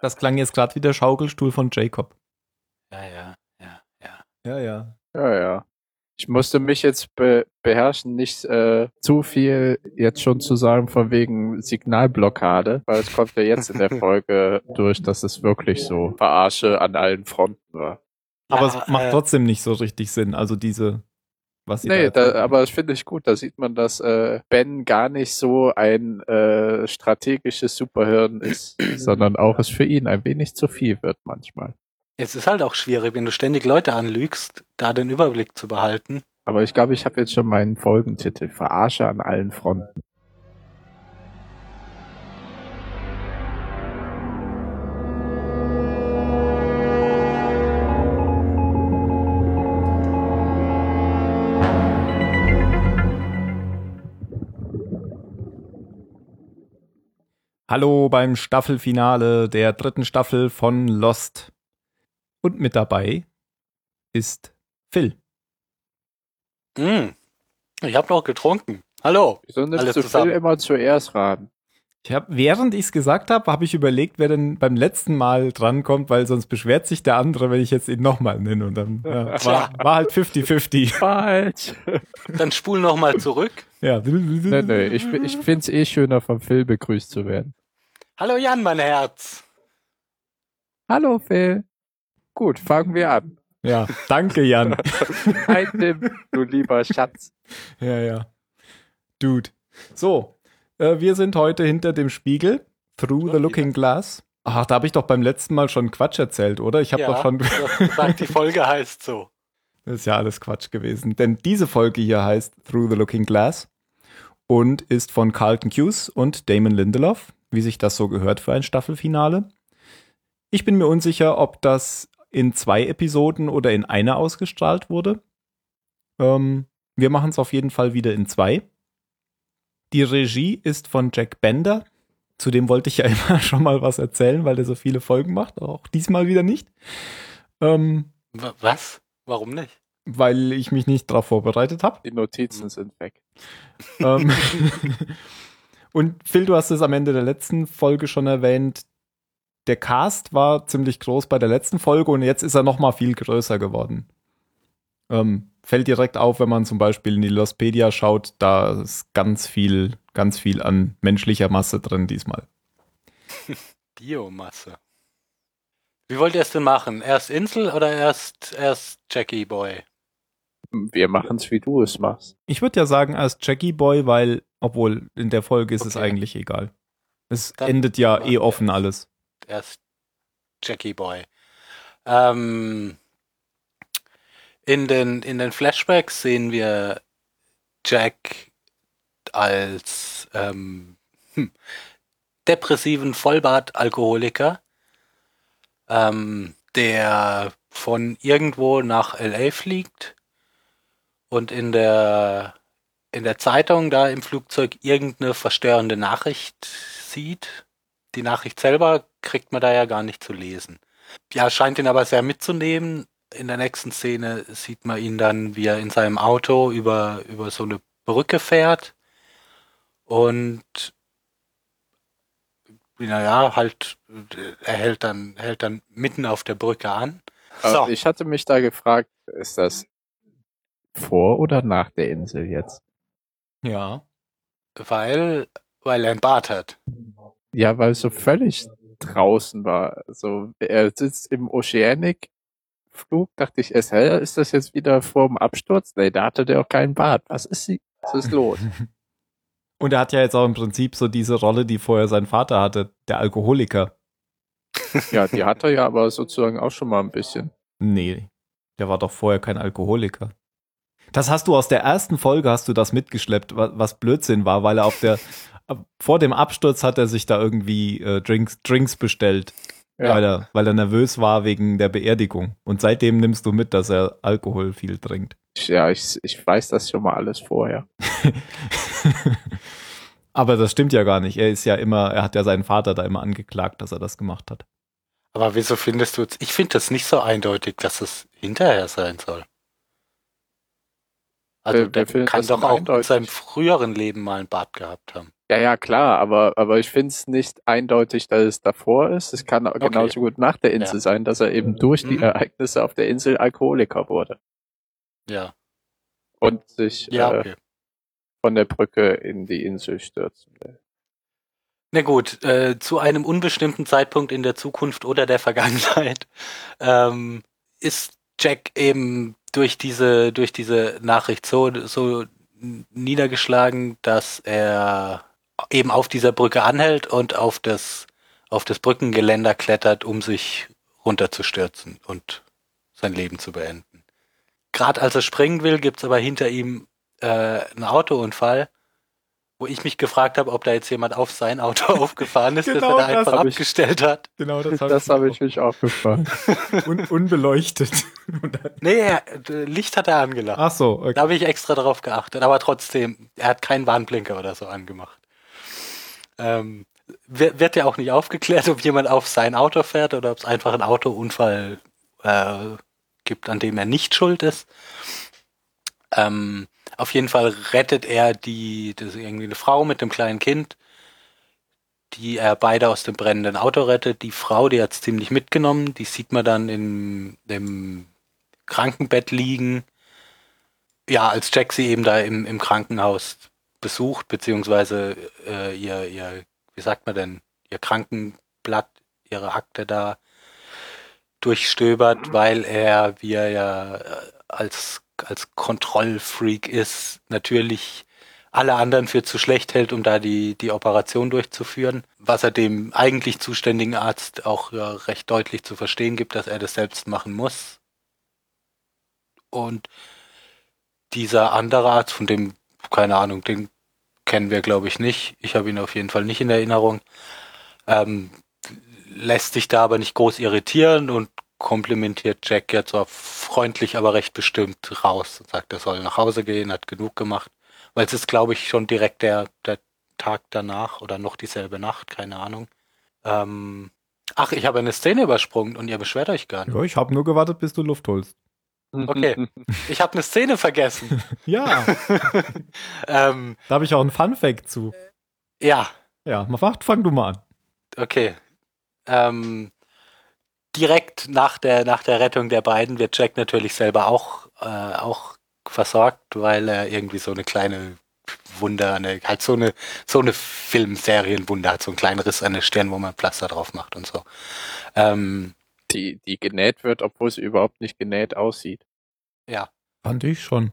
Das klang jetzt gerade wie der Schaukelstuhl von Jacob. Ja, ja, ja, ja. Ja, ja. Ja, ja. Ich musste mich jetzt be beherrschen, nicht äh, zu viel jetzt schon zu sagen von wegen Signalblockade, weil es kommt ja jetzt in der Folge durch, dass es wirklich so Verarsche an allen Fronten war. Aber Ja, es macht äh, trotzdem nicht so richtig Sinn. Also diese, was sie Nee, da da, aber das finde ich gut. Da sieht man, dass äh, Ben gar nicht so ein äh, strategisches Superhirn ist, sondern auch es für ihn ein wenig zu viel wird manchmal. Es ist halt auch schwierig, wenn du ständig Leute anlügst, da den Überblick zu behalten. Aber ich glaube, ich habe jetzt schon meinen Folgentitel. Verarsche an allen Fronten. Hallo beim Staffelfinale der dritten Staffel von Lost. Und mit dabei ist Phil. Hm. Ich habe noch getrunken. Hallo. Wieso nimmst Alles du zusammen. Phil immer zuerst ran? Ich hab, während ich es gesagt habe, habe ich überlegt, wer denn beim letzten Mal drankommt, weil sonst beschwert sich der andere, wenn ich jetzt ihn nochmal nenne. Und dann ja, war, war halt 50-50. Falsch. Dann spul noch mal zurück. Ja. nee, nee, ich, ich finde es eh schöner, vom Phil begrüßt zu werden. Hallo Jan, mein Herz. Hallo Phil. Gut, fangen wir an. Ja, danke, Jan. Tim, du lieber Schatz. Ja, ja. Dude. So, äh, wir sind heute hinter dem Spiegel, Through the Looking Glass. Ach, da habe ich doch beim letzten Mal schon Quatsch erzählt, oder? Ich habe ja, doch schon. gesagt, die Folge heißt so. Das ist ja alles Quatsch gewesen. Denn diese Folge hier heißt Through the Looking Glass und ist von Carlton Hughes und Damon Lindelof, wie sich das so gehört für ein Staffelfinale. Ich bin mir unsicher, ob das in zwei Episoden oder in einer ausgestrahlt wurde. Ähm, wir machen es auf jeden Fall wieder in zwei. Die Regie ist von Jack Bender. Zu dem wollte ich ja immer schon mal was erzählen, weil er so viele Folgen macht. Auch diesmal wieder nicht. Ähm, was? Warum nicht? weil ich mich nicht darauf vorbereitet habe. Die Notizen sind weg. ähm, und Phil, du hast es am Ende der letzten Folge schon erwähnt. Der Cast war ziemlich groß bei der letzten Folge und jetzt ist er noch mal viel größer geworden. Ähm, fällt direkt auf, wenn man zum Beispiel in die Lostpedia schaut, da ist ganz viel, ganz viel an menschlicher Masse drin diesmal. Biomasse. Wie wollt ihr es denn machen? Erst Insel oder erst, erst Jackie Boy? Wir machen es, wie du es machst. Ich würde ja sagen als Jackie Boy, weil, obwohl in der Folge ist es Okay. eigentlich egal. Es Dann endet ja eh offen es. alles. Erst Jackie Boy. Ähm, in, den, in den Flashbacks sehen wir Jack als ähm, hm, depressiven Vollbart-Alkoholiker, ähm, der von irgendwo nach LA fliegt und in der in der Zeitung da im Flugzeug irgendeine verstörende Nachricht sieht. Die Nachricht selber kriegt man da ja gar nicht zu lesen. Ja, scheint ihn aber sehr mitzunehmen. In der nächsten Szene sieht man ihn dann, wie er in seinem Auto über, über so eine Brücke fährt und naja, halt, er hält dann, hält dann mitten auf der Brücke an. So, Äh, Ich hatte mich da gefragt, ist das vor oder nach der Insel jetzt? Ja. weil, weil er ein Bart hat. Ja, weil es so völlig draußen war. So, er sitzt im Oceanic Flug, dachte ich erst, hä, ist das jetzt wieder vor dem Absturz? Nee, da hatte der auch keinen Bart. Was ist sie? Was ist los? Und er hat ja jetzt auch im Prinzip so diese Rolle, die vorher sein Vater hatte, der Alkoholiker. ja, die hat er ja aber sozusagen auch schon mal ein bisschen. Nee, der war doch vorher kein Alkoholiker. Das hast du aus der ersten Folge hast du das mitgeschleppt, wa- was Blödsinn war, weil er auf der vor dem Absturz hat er sich da irgendwie äh, Drinks, Drinks bestellt, Ja. weil, er, weil er nervös war wegen der Beerdigung. Und seitdem nimmst du mit, dass er Alkohol viel trinkt. Ja, ich, ich weiß das schon mal alles vorher. Aber das stimmt ja gar nicht. Er ist ja immer, er hat ja seinen Vater da immer angeklagt, dass er das gemacht hat. Aber wieso findest du jetzt, ich finde das nicht so eindeutig, dass es hinterher sein soll. Also der kann doch auch in seinem früheren Leben mal ein Bart gehabt haben. Ja, ja, klar, aber, aber ich finde es nicht eindeutig, dass es davor ist. Es kann auch Okay. genauso gut nach der Insel Ja. sein, dass er eben durch die Mhm. Ereignisse auf der Insel Alkoholiker wurde Ja. und sich Ja, äh, okay. von der Brücke in die Insel stürzen will. Na gut, äh, zu einem unbestimmten Zeitpunkt in der Zukunft oder der Vergangenheit ähm, ist Jack eben durch diese durch diese Nachricht so so niedergeschlagen, dass er eben auf dieser Brücke anhält und auf das auf das Brückengeländer klettert, um sich runterzustürzen und sein Leben zu beenden. Gerade als er springen will, gibt's aber hinter ihm äh, einen Autounfall, wo ich mich gefragt habe, ob da jetzt jemand auf sein Auto aufgefahren ist, Genau, das er da einfach hab ich- abgestellt hat. Genau, das Das habe ich mich auch gefragt. Un unbeleuchtet. Nee, äh, Licht hat er angelacht. Ach so, okay. Da habe ich extra drauf geachtet, aber trotzdem, er hat keinen Warnblinker oder so angemacht. Ähm, wird, wird ja auch nicht aufgeklärt, ob jemand auf sein Auto fährt oder ob es einfach einen Autounfall äh, gibt, an dem er nicht schuld ist. Ähm, auf jeden Fall rettet er die, das ist irgendwie eine Frau mit einem kleinen Kind, die er beide aus dem brennenden Auto rettet. Die Frau, die hat's ziemlich mitgenommen, die sieht man dann im, im Krankenbett liegen. Ja, als Jack sie eben da im, im Krankenhaus besucht, beziehungsweise äh, ihr, ihr, wie sagt man denn, ihr Krankenblatt, ihre Akte da durchstöbert, weil er, wie er ja äh, als, als Kontrollfreak ist, natürlich alle anderen für zu schlecht hält, um da die, die Operation durchzuführen, was er dem eigentlich zuständigen Arzt auch ja, recht deutlich zu verstehen gibt, dass er das selbst machen muss. Und dieser andere Arzt, von dem, keine Ahnung, den kennen wir, glaube ich, nicht. Ich habe ihn auf jeden Fall nicht in Erinnerung. Ähm, lässt sich da aber nicht groß irritieren und komplimentiert Jack jetzt so freundlich, aber recht bestimmt raus und sagt, er soll nach Hause gehen, hat genug gemacht. Weil es ist, glaube ich, schon direkt der, der Tag danach oder noch dieselbe Nacht, keine Ahnung. Ähm, ach, ich habe eine Szene übersprungen und ihr beschwert euch gar nicht. Ja, ich habe nur gewartet, bis du Luft holst. Okay. Ich habe eine Szene vergessen. Ja, ähm, da habe ich auch einen Fun-Fact zu. ja, Ja, mach, fang du mal an. Okay. Ähm, direkt nach der, nach der Rettung der beiden wird Jack natürlich selber auch, äh, auch versorgt, weil er irgendwie so eine kleine Wunder, eine, halt so eine, so eine Filmserienwunde hat, so einen kleinen Riss an der Stirn, wo man Pflaster drauf macht und so. Ähm, Die, die genäht wird, obwohl sie überhaupt nicht genäht aussieht. ja, Fand ich schon.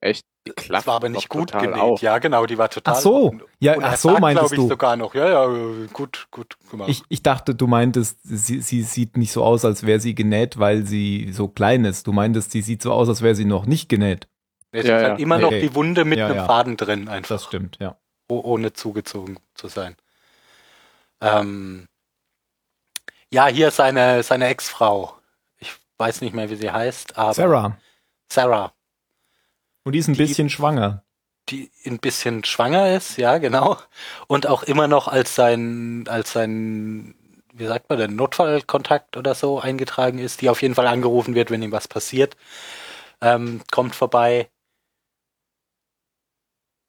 Echt? Die das klappt war aber nicht gut genäht. auf. Ja, genau, die war total. Ach so. Ja, ach so sagt, meintest glaub ich, du. sogar noch, ja, ja, gut, gut gemacht. Ich, ich dachte, du meintest, sie, sie sieht nicht so aus, als wäre sie genäht, weil sie so klein ist. Du meintest, sie sieht so aus, als wäre sie noch nicht genäht. es Ja, ist ja. halt immer noch Okay. die Wunde mit Ja, einem ja. Faden drin einfach. Das stimmt, ja. oh- ohne zugezogen zu sein. Ähm, ja, hier seine, seine Ex-Frau. Ich weiß nicht mehr, wie sie heißt, aber Sarah. Sarah, Und die ist ein Die- bisschen schwanger. die ein bisschen schwanger ist, ja, genau. Und auch immer noch als sein, als sein, wie sagt man denn, Notfallkontakt oder so eingetragen ist, die auf jeden Fall angerufen wird, wenn ihm was passiert. Ähm, kommt vorbei.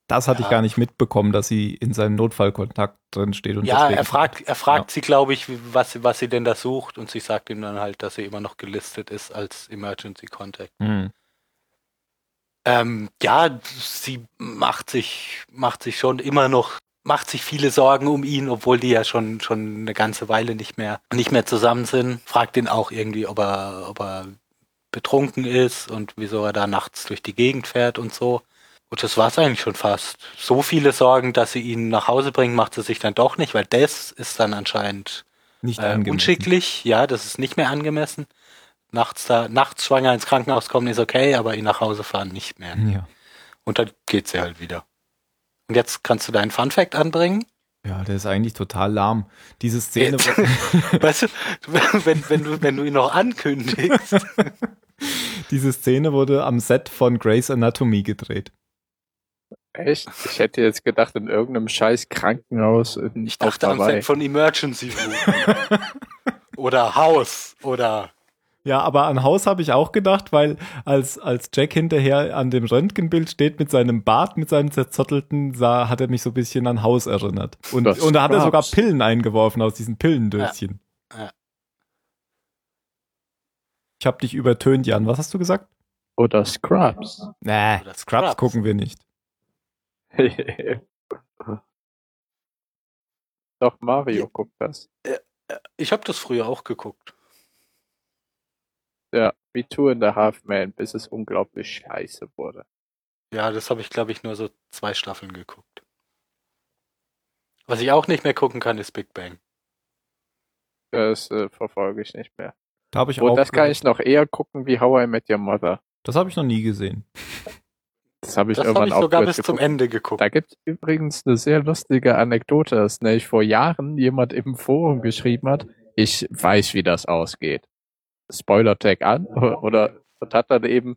Das hatte ich Ja. gar nicht mitbekommen, dass sie in seinem Notfallkontakt drin steht. Und Ja, er fragt, er fragt sie, glaube ich, was, sie- was sie denn da sucht und sie sagt ihm dann halt, dass sie immer noch gelistet ist als Emergency Contact. Hm. Ähm, ja, sie macht sich, macht sich schon immer noch, macht sich viele Sorgen um ihn, obwohl die ja schon, schon eine ganze Weile nicht mehr, nicht mehr zusammen sind. Fragt ihn auch irgendwie, ob er, ob er betrunken ist und wieso er da nachts durch die Gegend fährt und so. Und das war's eigentlich schon fast. So viele Sorgen, dass sie ihn nach Hause bringen, macht sie sich dann doch nicht, weil das ist dann anscheinend Nicht äh, unschicklich. Ja, das ist nicht mehr angemessen. Nachts da, nachts schwanger ins Krankenhaus kommen ist okay, aber ihn nach Hause fahren nicht mehr. Ja. Und dann geht sie halt wieder. Und jetzt kannst du deinen Fun Fact anbringen. ja, der ist eigentlich total lahm. Diese Szene, weißt du, wenn, wenn, du, wenn du ihn noch ankündigst. diese Szene wurde am Set von Grey's Anatomy gedreht. Echt? Ich hätte jetzt gedacht, in irgendeinem scheiß Krankenhaus in Ich dachte am. Set von Emergency Room. oder Haus. Oder Ja, aber an Haus habe ich auch gedacht, weil als, als Jack hinterher an dem Röntgenbild steht mit seinem Bart, mit seinem zerzottelten, sah, hat er mich so ein bisschen an Haus erinnert. Und, Das und da hat er sogar. Pillen eingeworfen aus diesen Pillendöschen. Ja. Ja. Ich habe dich übertönt, Jan. Was hast du gesagt? Oder Scrubs. Nee, Oder Scrubs Scrubs. gucken wir nicht. Doch, Mario guckt das. Ich habe das früher auch geguckt. Ja, wie Two and a Half Man, bis es unglaublich scheiße wurde. Ja, das habe ich, glaube ich, nur so zwei Staffeln geguckt. Was ich auch nicht mehr gucken kann, ist Big Bang. Das äh, verfolge ich nicht mehr. Da habe ich Und auch. das kann ich noch eher gucken wie How I Met Your Mother. das habe ich noch nie gesehen. Das habe ich Das irgendwann ich sogar bis zum geguckt. Ende geguckt. Da gibt es übrigens eine sehr lustige Anekdote, dass nämlich vor Jahren jemand im Forum geschrieben hat, ich weiß, wie das ausgeht. Spoiler-Tag an oder und hat dann eben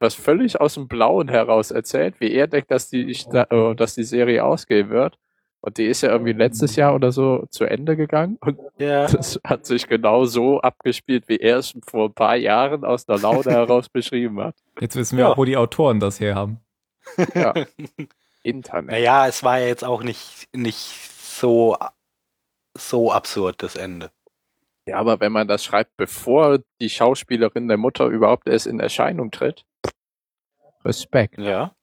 was völlig aus dem Blauen heraus erzählt, wie er denkt, dass die, äh, dass die Serie ausgehen wird. Und die ist ja irgendwie letztes Jahr oder so zu Ende gegangen. Und Ja, das hat sich genau so abgespielt, wie er es vor ein paar Jahren aus der Laune heraus beschrieben hat. Jetzt wissen wir Ja. auch, wo die Autoren das her haben. Ja. Internet. naja, es war ja jetzt auch nicht, nicht so, so absurd, das Ende. Ja, aber wenn man das schreibt, bevor die Schauspielerin der Mutter überhaupt erst in Erscheinung tritt, Respekt. Ja.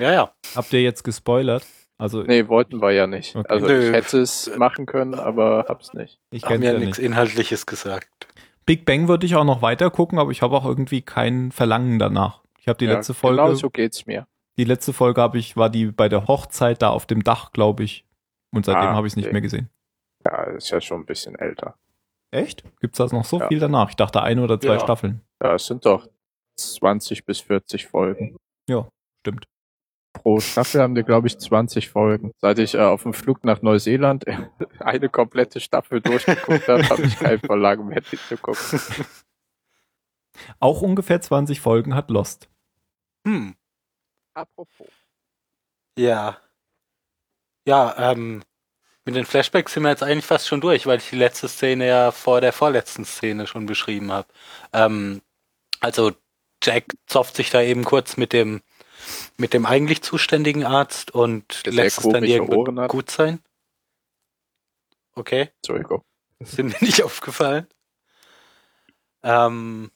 Ja, ja. Habt ihr jetzt gespoilert? Also Nee, wollten wir ja nicht. Okay. Also Nö. ich hätte es machen können, aber hab's nicht. ich Haben kenne ja nichts nicht. Inhaltliches gesagt. Big Bang würde ich auch noch weiter gucken, aber ich habe auch irgendwie kein Verlangen danach. Ich habe die ja, letzte Folge, Genau so geht's mir. die letzte Folge habe ich, war die bei der Hochzeit da auf dem Dach, glaube ich. Und seitdem Ah, habe ich es nicht okay. mehr gesehen. Ja, ist ja schon ein bisschen älter. Echt? Gibt's das noch so Ja. viel danach? Ich dachte ein oder zwei Ja. Staffeln. Ja, es sind doch 20 bis 40 Folgen. Stimmt. Pro Staffel haben die, glaube ich, 20 Folgen. Seit ich äh, auf dem Flug nach Neuseeland eine komplette Staffel durchgeguckt habe, habe ich kein Verlangen mehr, die zu gucken. Auch ungefähr 20 Folgen hat Lost. Hm. Apropos. Ja. Ja, ähm, mit den Flashbacks sind wir jetzt eigentlich fast schon durch, weil ich die letzte Szene ja vor der vorletzten Szene schon beschrieben habe. Ähm, also Jack zopft sich da eben kurz mit dem mit dem eigentlich zuständigen Arzt und Der lässt es dann hat. gut sein. Okay, Entschuldigung. sind mir nicht aufgefallen. Ähm,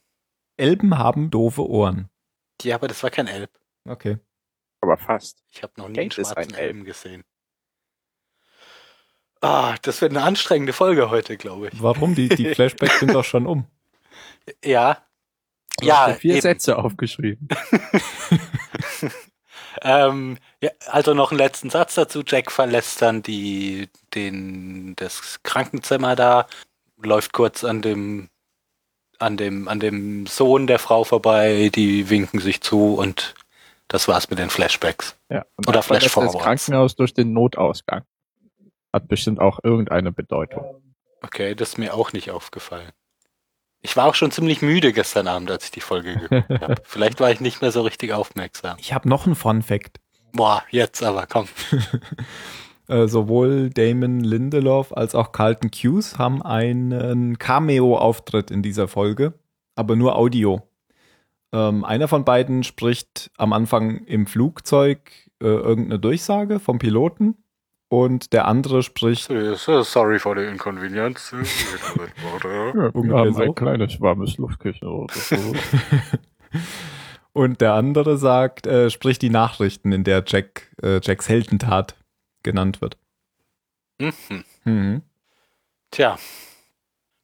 Elben haben doofe Ohren. ja, aber das war kein Elb. Okay. Aber fast. Ich habe noch nie einen Kate ist schwarzen ein Elb. Elben gesehen. Ah, das wird eine anstrengende Folge heute, glaube ich. Warum? Die, die Flashbacks sind doch schon um. Ja. Du Ja, hast vier eben. Sätze aufgeschrieben. Ähm, ja, also noch einen letzten Satz dazu. Jack verlässt dann die, den, das Krankenzimmer da, läuft kurz an dem, an dem, an dem Sohn der Frau vorbei, die winken sich zu und das war's mit den Flashbacks. Ja. Und Oder verlässt das Flash-Forwards. Krankenhaus durch den Notausgang. Hat bestimmt auch irgendeine Bedeutung. Okay, das ist mir auch nicht aufgefallen. Ich war auch schon ziemlich müde gestern Abend, als ich die Folge geguckt habe. Vielleicht war ich nicht mehr so richtig aufmerksam. Ich habe noch einen Fun Fact. Boah, jetzt aber, komm. Äh, sowohl Damon Lindelof als auch Carlton Hughes haben einen Cameo-Auftritt in dieser Folge, aber nur Audio. Ähm, einer von beiden spricht am Anfang im Flugzeug äh, irgendeine Durchsage vom Piloten und der andere spricht Sorry for the inconvenience. Ja, Ungefähr so. kleines warmes Luftkissen oder so. und der andere sagt, äh, spricht die Nachrichten, in der Jack äh, Jacks Heldentat genannt wird. Mhm. Mhm. Tja.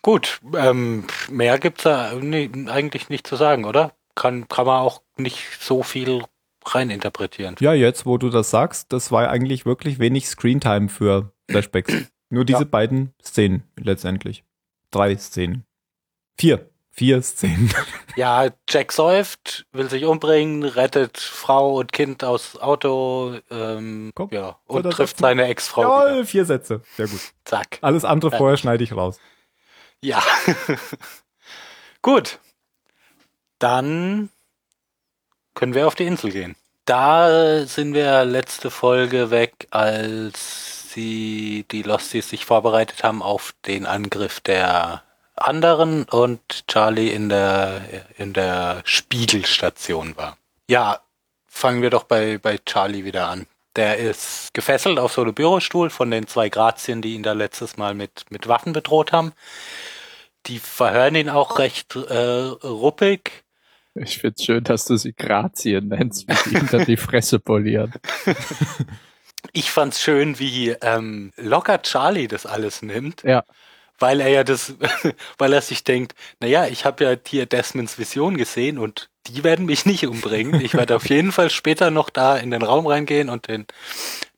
Gut, ähm, mehr gibt's da nee, eigentlich nicht zu sagen, oder? Kann, kann man auch nicht so viel reininterpretieren. Ja, jetzt, wo du das sagst, das war eigentlich wirklich wenig Screentime für Flashbacks. Nur diese Ja. beiden Szenen letztendlich. Drei Szenen. Vier. Vier Szenen. Ja, Jack säuft, will sich umbringen, rettet Frau und Kind aus Auto, ähm, Komm, ja, und oder trifft seine Ex-Frau Jawohl, vier Sätze. Sehr gut. Zack. Alles andere Ja. vorher schneide ich raus. Ja. Gut. Dann können wir auf die Insel gehen. Da sind wir letzte Folge weg, als sie, die Losties sich vorbereitet haben auf den Angriff der anderen und Charlie in der, in der Spiegelstation war. Ja, fangen wir doch bei, bei Charlie wieder an. Der ist gefesselt auf so einem Bürostuhl von den zwei Grazien, die ihn da letztes Mal mit, mit Waffen bedroht haben. Die verhören ihn auch recht äh, ruppig. Ich find's schön, dass du sie Grazien nennst, wie die hinter die Fresse polieren. Ich fand's schön, wie ähm, locker Charlie das alles nimmt. Ja. Weil er ja das, weil er sich denkt, naja, ich habe ja hier Desmonds Vision gesehen und die werden mich nicht umbringen. Ich werde auf jeden Fall später noch da in den Raum reingehen und den,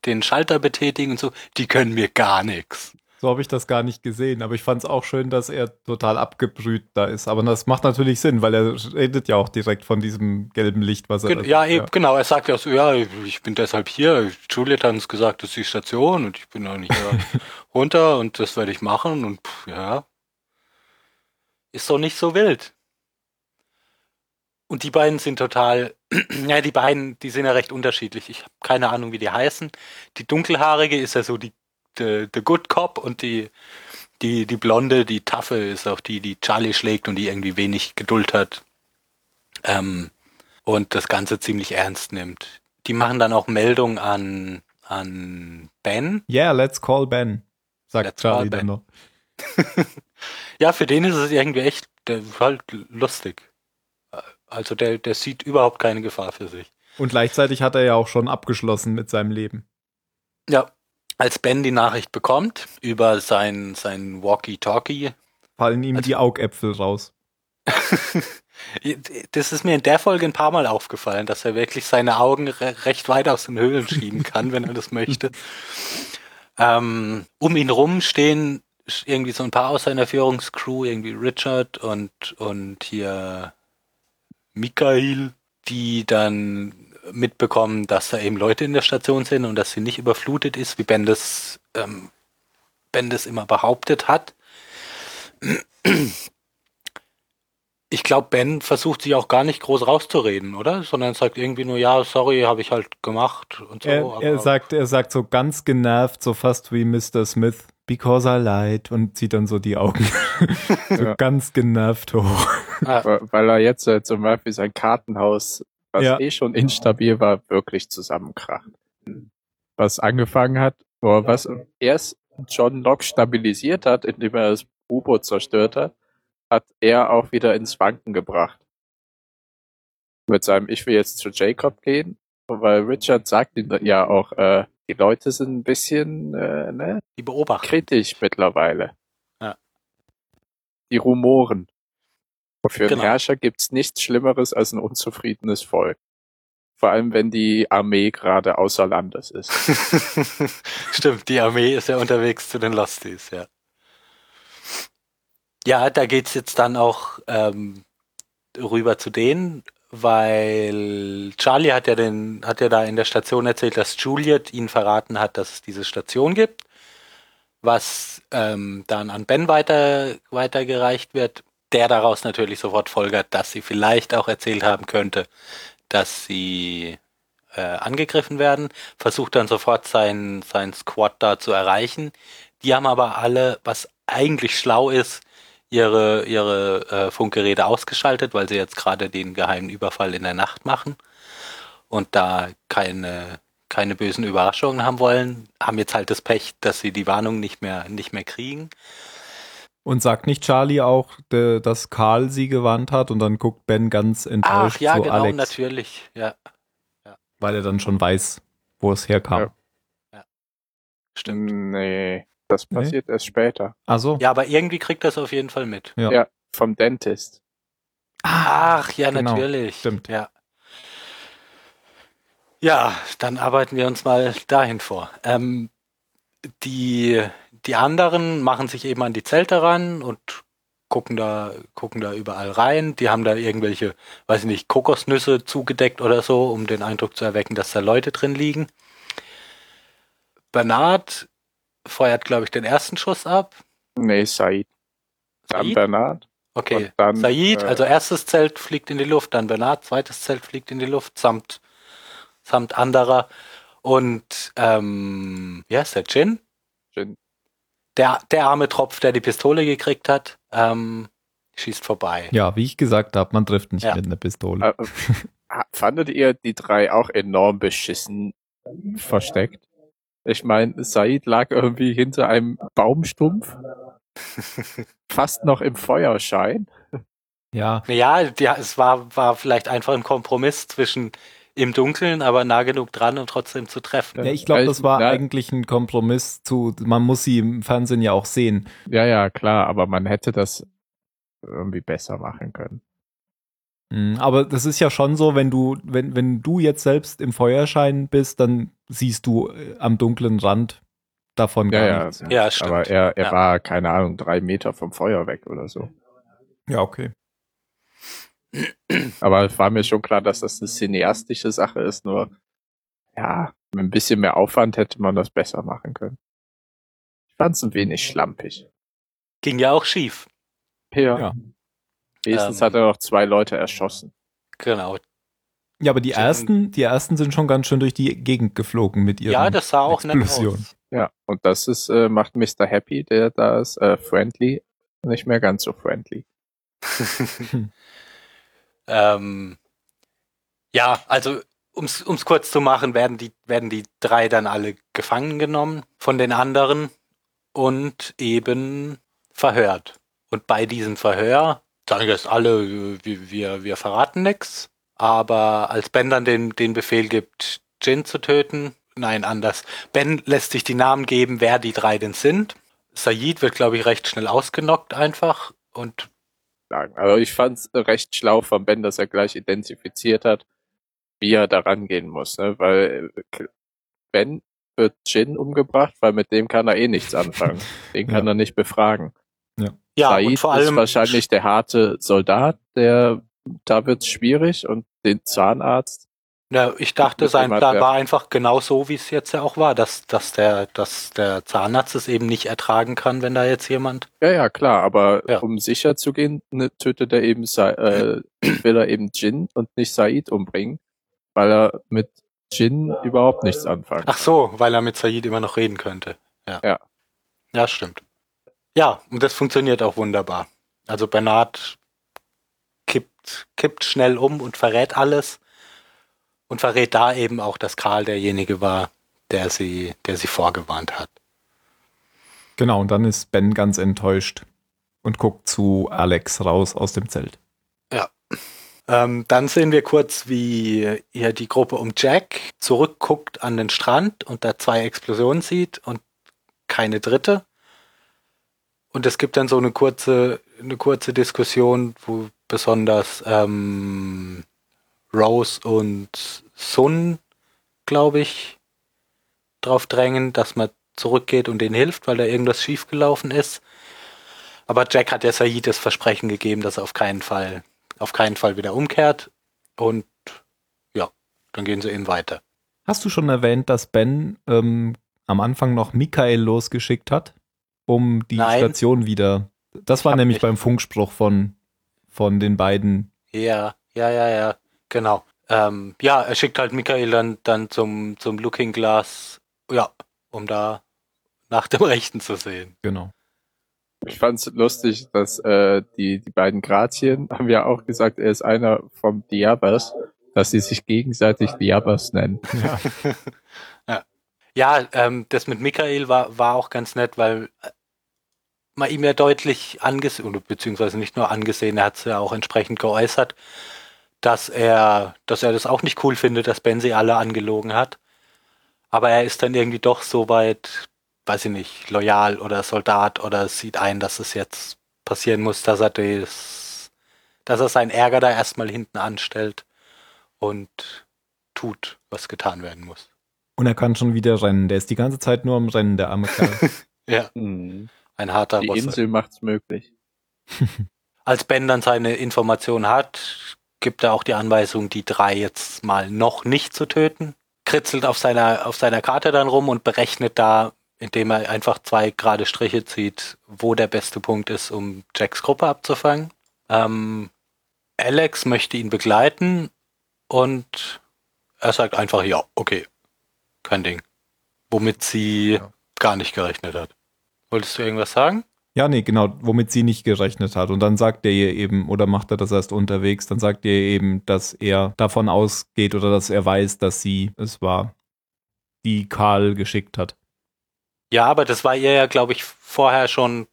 den Schalter betätigen und so. Die können mir gar nichts. So habe ich das gar nicht gesehen, aber ich fand es auch schön, dass er total abgebrüht da ist. Aber das macht natürlich Sinn, weil er redet ja auch direkt von diesem gelben Licht, was er. Gen ja, eben, genau. Er sagt ja so, ja, ich bin deshalb hier. Juliet hat uns gesagt, das ist die Station und ich bin noch nicht runter und das werde ich machen und pff, ja. Ist doch nicht so wild. Und die beiden sind total, ja, die beiden, die sind ja recht unterschiedlich. Ich habe keine Ahnung, wie die heißen. Die dunkelhaarige ist ja so die the, the Good Cop und die, die, die Blonde, die Taffe ist auch die, die Charlie schlägt und die irgendwie wenig Geduld hat. Ähm, und das Ganze ziemlich ernst nimmt. Die machen dann auch Meldung an, an Ben. Yeah, let's call Ben, sagt let's Charlie dann noch. ja, für den ist es irgendwie echt der, halt lustig. Also der, der sieht überhaupt keine Gefahr für sich. Und gleichzeitig hat er ja auch schon abgeschlossen mit seinem Leben. Ja, als Ben die Nachricht bekommt über sein, sein Walkie-Talkie, fallen ihm also, die Augäpfel raus. das ist mir in der Folge ein paar Mal aufgefallen, dass er wirklich seine Augen re recht weit aus den Höhlen schieben kann, wenn er das möchte. Ähm, um ihn rum stehen irgendwie so ein paar aus seiner Führungscrew, irgendwie Richard und, und hier Michael, die dann mitbekommen, dass da eben Leute in der Station sind und dass sie nicht überflutet ist, wie Ben das, ähm, ben das immer behauptet hat. Ich glaube, Ben versucht sich auch gar nicht groß rauszureden, oder? Sondern sagt irgendwie nur, ja, sorry, habe ich halt gemacht und so. Er, er, sagt, er sagt so ganz genervt, so fast wie Mr. Smith, because I lied und zieht dann so die Augen so ja. ganz genervt hoch. Ah. Weil er jetzt äh, zum Beispiel sein Kartenhaus was ja. eh schon instabil war, wirklich zusammenkracht. Was angefangen hat, oder was erst John Locke stabilisiert hat, indem er das U-Boot zerstört hat, hat er auch wieder ins Wanken gebracht. Mit seinem Ich will jetzt zu Jacob gehen, weil Richard sagt ihm ja auch, äh, die Leute sind ein bisschen äh, ne? die beobachten. kritisch mittlerweile. Ja. Die Rumoren. Für genau. einen Herrscher gibt's nichts Schlimmeres als ein unzufriedenes Volk. Vor allem, wenn die Armee gerade außer Landes ist. Stimmt, die Armee ist ja unterwegs zu den Losties, ja. Ja, da geht's jetzt dann auch ähm, rüber zu denen, weil Charlie hat ja den, hat ja da in der Station erzählt, dass Juliet ihn verraten hat, dass es diese Station gibt, was ähm, dann an Ben weiter weitergereicht wird der daraus natürlich sofort folgert, dass sie vielleicht auch erzählt haben könnte, dass sie äh, angegriffen werden, versucht dann sofort seinen sein Squad da zu erreichen. Die haben aber alle, was eigentlich schlau ist, ihre, ihre äh, Funkgeräte ausgeschaltet, weil sie jetzt gerade den geheimen Überfall in der Nacht machen und da keine, keine bösen Überraschungen haben wollen, haben jetzt halt das Pech, dass sie die Warnung nicht mehr, nicht mehr kriegen. Und sagt nicht Charlie auch, de, dass Karl sie gewarnt hat und dann guckt Ben ganz enttäuscht Ach ja, zu genau, Alex, natürlich, ja. ja. Weil er dann schon weiß, wo es herkam. Ja. ja. Stimmt. Nee, das passiert nee? erst später. Ach so. Ja, aber irgendwie kriegt das auf jeden Fall mit. Ja, ja vom Dentist. Ach, ja, genau. natürlich. Stimmt. Ja. Ja, dann arbeiten wir uns mal dahin vor. Ähm, die die anderen machen sich eben an die Zelte ran und gucken da, gucken da überall rein. Die haben da irgendwelche, weiß ich nicht, Kokosnüsse zugedeckt oder so, um den Eindruck zu erwecken, dass da Leute drin liegen. Bernard feuert, glaube ich, den ersten Schuss ab. Nee, Said. Dann Said? Bernard. Okay, dann, Said, äh, also erstes Zelt fliegt in die Luft, dann Bernard, zweites Zelt fliegt in die Luft, samt, samt anderer. Und, ähm, ja, ist der Jin? Der, der arme Tropf, der die Pistole gekriegt hat. ähm, schießt vorbei. Ja, wie ich gesagt habe, man trifft nicht Ja. mit einer Pistole. Äh, äh, fandet ihr die drei auch enorm beschissen versteckt? Ich meine, Said lag irgendwie hinter einem Baumstumpf, fast noch im Feuerschein. Ja, Ja, ja, es war, war vielleicht einfach ein Kompromiss zwischen im Dunkeln, aber nah genug dran, um trotzdem zu treffen. ja ich glaube, das war Ja. eigentlich ein Kompromiss zu, man muss sie im Fernsehen ja auch sehen. Ja, ja, klar, aber man hätte das irgendwie besser machen können. Mhm, Aber das ist ja schon so, wenn du, wenn, wenn du jetzt selbst im Feuerschein bist, dann siehst du äh, am dunklen Rand davon Ja, gar ja. nichts. Ja, stimmt. Aber er, er Ja. war, keine Ahnung, drei Meter vom Feuer weg oder so. Ja, okay. Aber es war mir schon klar, dass das eine cineastische Sache ist, nur ja, mit ein bisschen mehr Aufwand hätte man das besser machen können. Ich fand es ein wenig schlampig. Ging ja auch schief. Ja. Ja. Wenigstens Ähm. hat er noch zwei Leute erschossen. Genau. Ja, aber die Schön. ersten, die ersten sind schon ganz schön durch die Gegend geflogen mit ihren. Ja, das sah auch nett Explosion. aus. Ja, und das ist, äh, macht Mr. Happy, der da ist, äh, friendly, nicht mehr ganz so friendly. ähm, ja, also ums, ums kurz zu machen, werden die, werden die drei dann alle gefangen genommen von den anderen und eben verhört. Und bei diesem Verhör sagen jetzt alle, wir, wir, wir verraten nichts. Aber als Ben dann den, den Befehl gibt, Jin zu töten, nein, anders. Ben lässt sich die Namen geben, wer die drei denn sind. Said wird, glaube ich, recht schnell ausgenockt einfach. Und sagen. Also ich fand es recht schlau von Ben, dass er gleich identifiziert hat, wie er da rangehen muss, ne? Weil äh, Ben wird Jin umgebracht, weil mit dem kann er eh nichts anfangen. Den kann er nicht befragen. ja, Said und vor ist allem wahrscheinlich der harte Soldat, der da wird's schwierig und den Zahnarzt. Ja, ich dachte, sein Plan war einfach genau so, wie es jetzt ja auch war, dass, dass, der, dass der Zahnarzt es eben nicht ertragen kann, wenn da jetzt jemand. Ja, ja, klar, aber Ja. um sicher zu gehen, ne, tötet er eben Sa äh, will er eben Jin und nicht Said umbringen, weil er mit Jin überhaupt nichts anfangen Ach so, weil er mit Said immer noch reden könnte. Ja. Ja. Ja, stimmt. Ja, und das funktioniert auch wunderbar. Also Bernard kippt, kippt schnell um und verrät alles und verrät da eben auch, dass Karl derjenige war, der sie, der sie vorgewarnt hat. Genau, und dann ist Ben ganz enttäuscht und guckt zu Alex raus aus dem Zelt. Ähm, dann sehen wir kurz, wie hier die Gruppe um Jack zurückguckt an den Strand und da zwei Explosionen sieht und keine dritte. Und es gibt dann so eine kurze, eine kurze Diskussion, wo besonders ähm, Rose und Sun, glaube ich, drauf drängen, dass man zurückgeht und denen hilft, weil da irgendwas schiefgelaufen ist. Aber Jack hat der Said das Versprechen gegeben, dass er auf keinen Fall auf keinen Fall wieder umkehrt. Und ja, dann gehen sie eben weiter. Hast du schon erwähnt, dass Ben ähm, am Anfang noch Michael losgeschickt hat, um die Nein. Station wieder. Das war nämlich nicht. beim Funkspruch von, von den beiden. Ja, ja, ja, ja, genau. Ähm, ja, er schickt halt Michael dann, dann zum, zum Looking Glass, ja, um da nach dem Rechten zu sehen. Genau. Ich fand's lustig, dass äh, die, die beiden Grazien haben ja auch gesagt, er ist einer vom Diabas, dass sie sich gegenseitig Diabas nennen. Ja, ähm, das mit Michael war, war auch ganz nett, weil äh, man ihm ja deutlich angesehen, beziehungsweise nicht nur angesehen, er hat es ja auch entsprechend geäußert, dass er, dass er das auch nicht cool findet, dass Ben sie alle angelogen hat. Aber er ist dann irgendwie doch so weit, weiß ich nicht, loyal oder Soldat oder sieht ein, dass es jetzt passieren muss, dass er das, dass er seinen Ärger da erstmal hinten anstellt und tut, was getan werden muss. Und er kann schon wieder rennen. Der ist die ganze Zeit nur am Rennen, der arme Kerl. Ja, ein harter Die Russe. Insel macht's möglich. Als Ben dann seine Information hat, gibt er auch die Anweisung, die drei jetzt mal noch nicht zu töten. Kritzelt auf seiner, auf seiner Karte dann rum und berechnet da, indem er einfach zwei gerade Striche zieht, wo der beste Punkt ist, um Jacks Gruppe abzufangen. Ähm, Alex möchte ihn begleiten und er sagt einfach, ja, okay, kein Ding. Womit sie Ja. gar nicht gerechnet hat. Wolltest du irgendwas sagen? Ja, nee, genau, womit sie nicht gerechnet hat. Und dann sagt er ihr eben, oder macht er das erst unterwegs, dann sagt er ihr eben, dass er davon ausgeht oder dass er weiß, dass sie es war, die Karl geschickt hat. Ja, aber das war ihr ja, glaube ich, vorher schon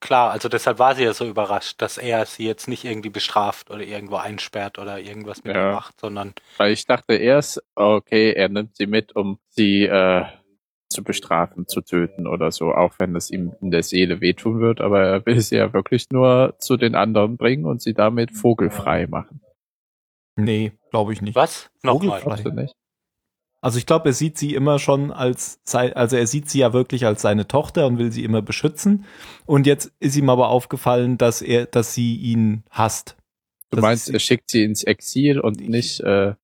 klar. Also deshalb war sie ja so überrascht, dass er sie jetzt nicht irgendwie bestraft oder irgendwo einsperrt oder irgendwas mit Ja. ihr macht, sondern Weil ich dachte erst, okay, er nimmt sie mit, um sie äh, zu bestrafen, zu töten oder so, auch wenn es ihm in der Seele wehtun wird, aber er will sie ja wirklich nur zu den anderen bringen und sie damit vogelfrei machen. Nee, glaube ich nicht. was? Nochmal. Vogelfrei. Also ich glaube, er sieht sie immer schon als, also er sieht sie ja wirklich als seine Tochter und will sie immer beschützen. Und jetzt ist ihm aber aufgefallen, dass er, dass sie ihn hasst. Du Das meinst, ist- er schickt sie ins Exil und nicht, äh,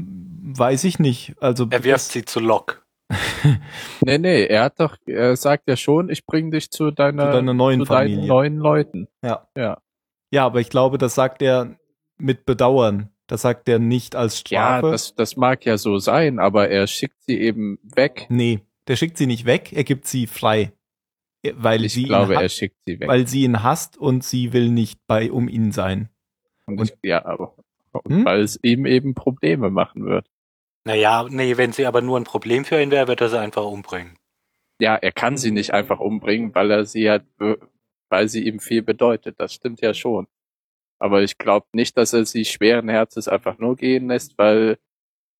Weiß ich nicht. Also Er wirft sie zu Lock. nee, nee, er hat doch, er sagt ja schon, ich bring dich zu deiner, Zu deiner neuen zu deinen Familie. neuen Leuten. Ja. Ja. Ja, aber ich glaube, das sagt er mit Bedauern. Das sagt er nicht als Ja, Strafe. das, das mag ja so sein, aber er schickt sie eben weg. nee, der schickt sie nicht weg, er gibt sie frei. Weil Ich sie glaube, ihn er schickt sie weg. weil sie ihn hasst und sie will nicht bei um ihn sein. Und und- ich, ja, aber Hm? weil es ihm eben Probleme machen wird. Naja, nee, wenn sie aber nur ein Problem für ihn wäre, wird er sie einfach umbringen. Ja, er kann sie nicht einfach umbringen, weil er sie hat, weil sie ihm viel bedeutet. Das stimmt ja schon. Aber ich glaube nicht, dass er sie schweren Herzens einfach nur gehen lässt, weil,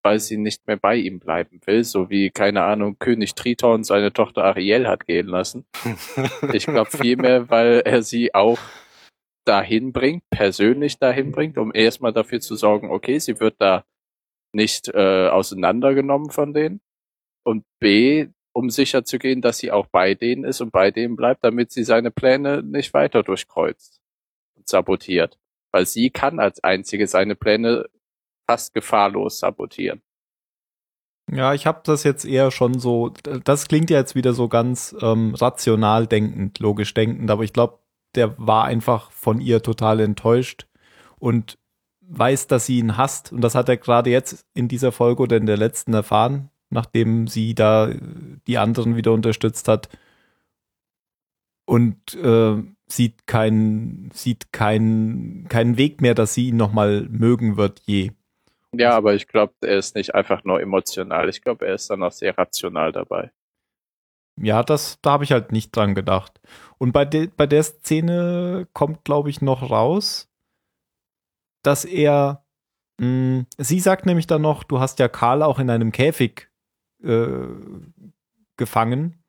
weil sie nicht mehr bei ihm bleiben will, so wie, keine Ahnung, König Triton seine Tochter Ariel hat gehen lassen. Ich glaube vielmehr, weil er sie auch dahin bringt, persönlich dahin bringt, um erstmal dafür zu sorgen, okay, sie wird da nicht äh, auseinandergenommen von denen. Und B, um sicher zu gehen, dass sie auch bei denen ist und bei denen bleibt, damit sie seine Pläne nicht weiter durchkreuzt und sabotiert. Weil sie kann als einzige seine Pläne fast gefahrlos sabotieren. Ja, ich habe das jetzt eher schon so, das klingt ja jetzt wieder so ganz ähm, rational denkend, logisch denkend, aber ich glaube, der war einfach von ihr total enttäuscht und weiß, dass sie ihn hasst. Und das hat er gerade jetzt in dieser Folge oder in der letzten erfahren, nachdem sie da äh, die anderen wieder unterstützt hat. Und äh, sieht keinen, sieht keinen, keinen Weg mehr, dass sie ihn nochmal mögen wird, je. Ja, aber ich glaube, er ist nicht einfach nur emotional. Ich glaube, er ist dann auch sehr rational dabei. Ja, das, da habe ich halt nicht dran gedacht. Und bei, de, bei der Szene kommt, glaube ich, noch raus, dass er, mh, sie sagt nämlich dann noch, du hast ja Karl auch in einem Käfig äh, gefangen.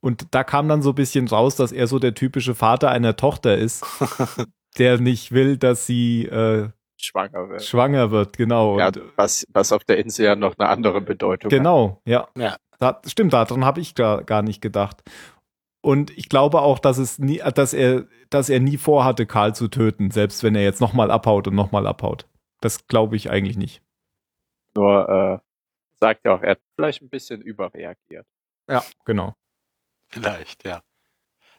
Und da kam dann so ein bisschen raus, dass er so der typische Vater einer Tochter ist, der nicht will, dass sie äh, Schwanger wird. schwanger wird, genau. Ja, Und, was, was auf der Insel ja noch eine andere Bedeutung hat. Genau, ja. Ja. Da, stimmt, daran habe ich gar, gar nicht gedacht. Und ich glaube auch, dass es nie, dass er, dass er nie vorhatte, Karl zu töten, selbst wenn er jetzt nochmal abhaut und nochmal abhaut. Das glaube ich eigentlich nicht. Nur äh, sagt ja auch, er hat vielleicht ein bisschen überreagiert. Ja, genau. Vielleicht, ja.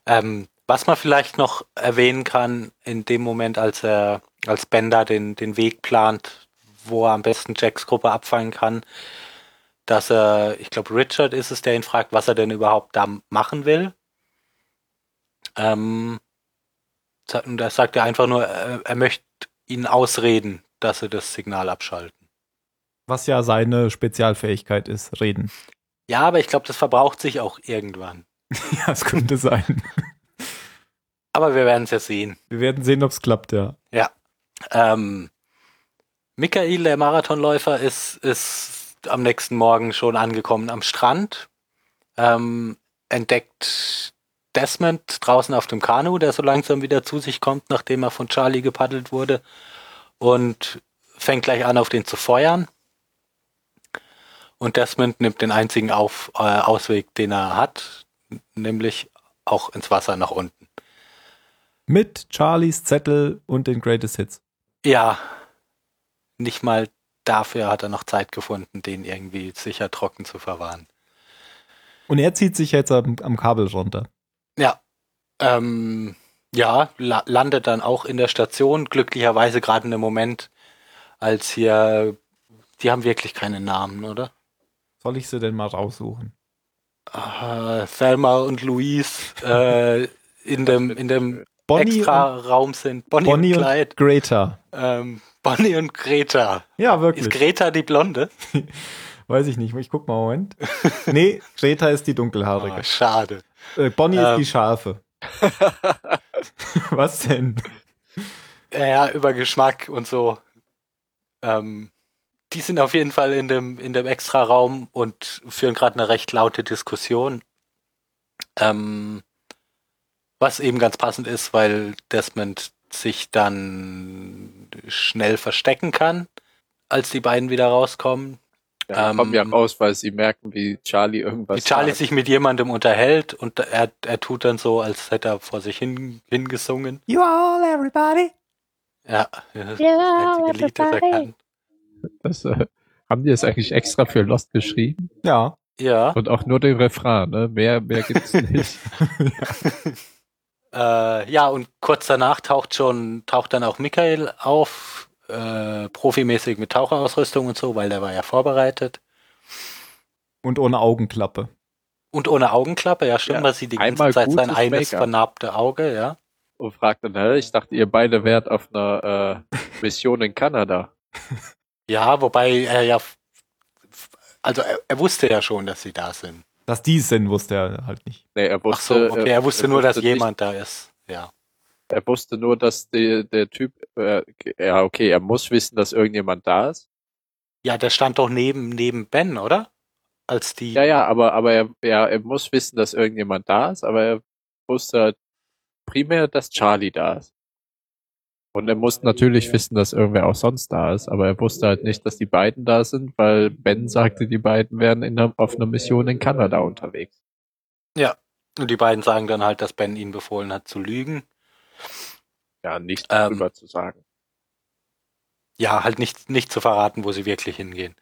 Ähm, was man vielleicht noch erwähnen kann, in dem Moment, als er, als Bender den, den Weg plant, wo er am besten Jacks Gruppe abfangen kann, dass er, ich glaube, Richard ist es, der ihn fragt, was er denn überhaupt da machen will. Ähm, und da sagt er einfach nur, er, er möchte ihnen ausreden, dass sie das Signal abschalten. Was ja seine Spezialfähigkeit ist, reden. Ja, aber ich glaube, das verbraucht sich auch irgendwann. ja, es könnte sein. Aber wir werden es ja sehen. Wir werden sehen, ob es klappt, ja. Ähm, Michael, der Marathonläufer, ist, ist am nächsten Morgen schon angekommen am Strand, ähm, entdeckt Desmond draußen auf dem Kanu, der so langsam wieder zu sich kommt, nachdem er von Charlie gepaddelt wurde und fängt gleich an, auf den zu feuern. Und Desmond nimmt den einzigen auf, äh, Ausweg, den er hat, nämlich auch ins Wasser nach unten. Mit Charlies Zettel und den Greatest Hits. Ja, nicht mal dafür hat er noch Zeit gefunden, den irgendwie sicher trocken zu verwahren. Und er zieht sich jetzt am, am Kabel runter. Ja, ähm, ja, la landet dann auch in der Station, glücklicherweise gerade in dem Moment, als hier, die haben wirklich keine Namen, oder? Soll ich sie denn mal raussuchen? Äh, Thelma und Louise, äh, in dem, in dem Bonnie, und, extra Raum sind Bonnie, Bonnie und und Clyde. Greta. Ähm, Bonnie und Greta. Ja, Ist wirklich. Greta die Blonde? Weiß ich nicht. Ich guck mal, Moment. nee, Greta ist die dunkelhaarige. Ah, schade. Äh, Bonnie ist Ähm. die Scharfe. Was denn? Ja, über Geschmack und so. Ähm, die sind auf jeden Fall in dem, in dem Extra-Raum und führen gerade eine recht laute Diskussion. Ähm, was eben ganz passend ist, weil Desmond sich dann schnell verstecken kann, als die beiden wieder rauskommen. Ja, Ähm, kommen ja raus, weil sie merken, wie Charlie irgendwas Wie Charlie sagt. sich mit jemandem unterhält und er, er tut dann so, als hätte er vor sich hin, hingesungen. You all, everybody. Ja, das Ja, das einzige Lied, das er everybody. kann. Das, äh, haben die das eigentlich extra für Lost geschrieben? Ja. Ja. Und auch nur den Refrain, ne? Mehr, mehr gibt's nicht. Äh, ja, und kurz danach taucht schon, taucht dann auch Michael auf, äh, profimäßig mit Taucherausrüstung und so, weil der war ja vorbereitet. Und ohne Augenklappe. Und ohne Augenklappe, ja stimmt, Ja, man sieht die ganze einmal Zeit sein eines vernarbte Auge, ja. Und fragt dann, hä, ich dachte, ihr beide wärt auf einer äh, Mission in Kanada. Ja, wobei er ja, also er, er wusste ja schon, dass sie da sind. Dass die sind, wusste er halt nicht. Nee, er Ach wusste, so, okay, er wusste nur, dass nicht- jemand da ist, ja. Er wusste nur, dass die, der Typ, äh, ja, okay, er muss wissen, dass irgendjemand da ist. Ja, der stand doch neben, neben Ben, oder? Als die, Ja, ja, aber, aber er, ja, er muss wissen, dass irgendjemand da ist, aber er wusste halt primär, dass Charlie da ist. Und er muss natürlich wissen, dass irgendwer auch sonst da ist, aber er wusste halt nicht, dass die beiden da sind, weil Ben sagte, die beiden wären in einer, auf einer Mission in Kanada unterwegs. und die beiden sagen dann halt, dass Ben ihnen befohlen hat zu lügen. Ja, nichts Ähm, drüber zu sagen. ja, halt nicht, nicht zu verraten, wo sie wirklich hingehen.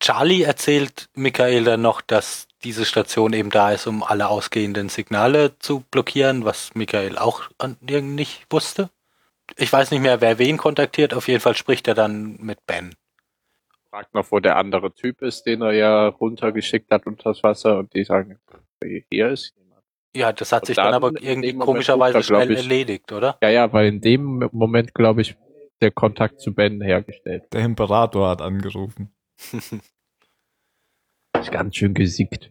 Charlie erzählt Michael dann noch, dass diese Station eben da ist, um alle ausgehenden Signale zu blockieren, was Michael auch nicht wusste. Ich weiß nicht mehr, wer wen kontaktiert. Auf jeden Fall spricht er dann mit Ben. Fragt noch, wo der andere Typ ist, den er ja runtergeschickt hat unter das Wasser und die sagen, hier ist. Ja, das hat Und sich dann, dann aber irgendwie komischerweise er, schnell ich- erledigt, oder? Ja, ja, weil in dem Moment, glaube ich, der Kontakt zu Ben hergestellt. Der Imperator hat angerufen. Ist ganz schön gesiegt.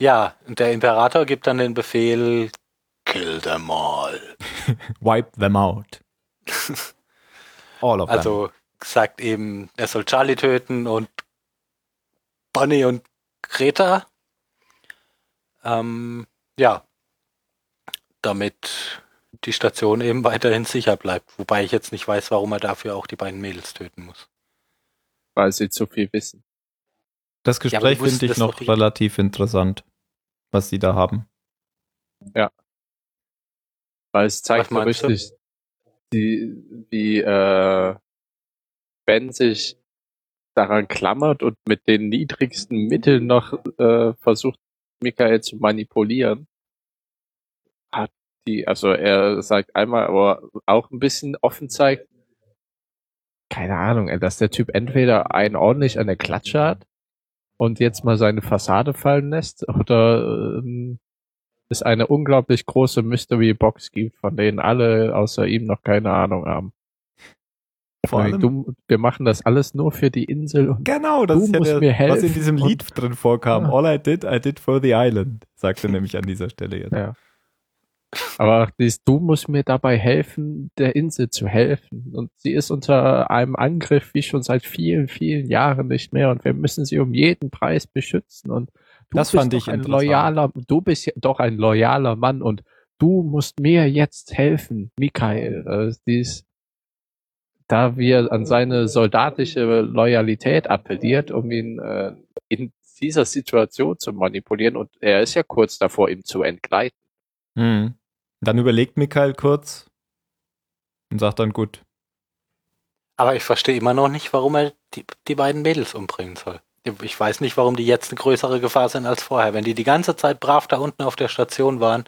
Ja, und der Imperator gibt dann den Befehl, kill them all. Wipe them out. All of them. Also sagt eben, er soll Charlie töten und Bonnie und Greta. Ähm, ja, damit die Station eben weiterhin sicher bleibt. Wobei ich jetzt nicht weiß, warum er dafür auch die beiden Mädels töten muss. Weil sie zu viel wissen. Das Ja, Gespräch wusstest finde ich noch relativ interessant, was sie da haben. Weil es zeigt so du? richtig, die, wie äh, Ben sich daran klammert und mit den niedrigsten Mitteln noch äh, versucht, Michael zu manipulieren. Hat die, also er sagt einmal, aber auch ein bisschen offen zeigt, keine Ahnung, dass der Typ entweder einen ordentlich an der Klatsche hat und jetzt mal seine Fassade fallen lässt oder ähm, es eine unglaublich große Mystery Box gibt, von denen alle außer ihm noch keine Ahnung haben. Vor allem- du, wir machen das alles nur für die Insel und Genau, das ist ja der, mir was in diesem Lied drin vorkam. Ja. All I did, I did for the island, sagte nämlich an dieser Stelle jetzt. Ja. Aber dies, du musst mir dabei helfen, der Insel zu helfen. Und sie ist unter einem Angriff wie schon seit vielen, vielen Jahren nicht mehr. Und wir müssen sie um jeden Preis beschützen. Und du Das bist doch ich ein loyaler, du bist doch ein loyaler Mann und du musst mir jetzt helfen, Michael. Äh, dies, da wir an seine soldatische Loyalität appelliert, um ihn äh, in dieser Situation zu manipulieren. Und er ist ja kurz davor, ihm zu entgleiten. Hm. Dann überlegt Michael kurz und sagt dann gut. Aber ich verstehe immer noch nicht, warum er die, die beiden Mädels umbringen soll. Ich weiß nicht, warum die jetzt eine größere Gefahr sind als vorher. Wenn die die ganze Zeit brav da unten auf der Station waren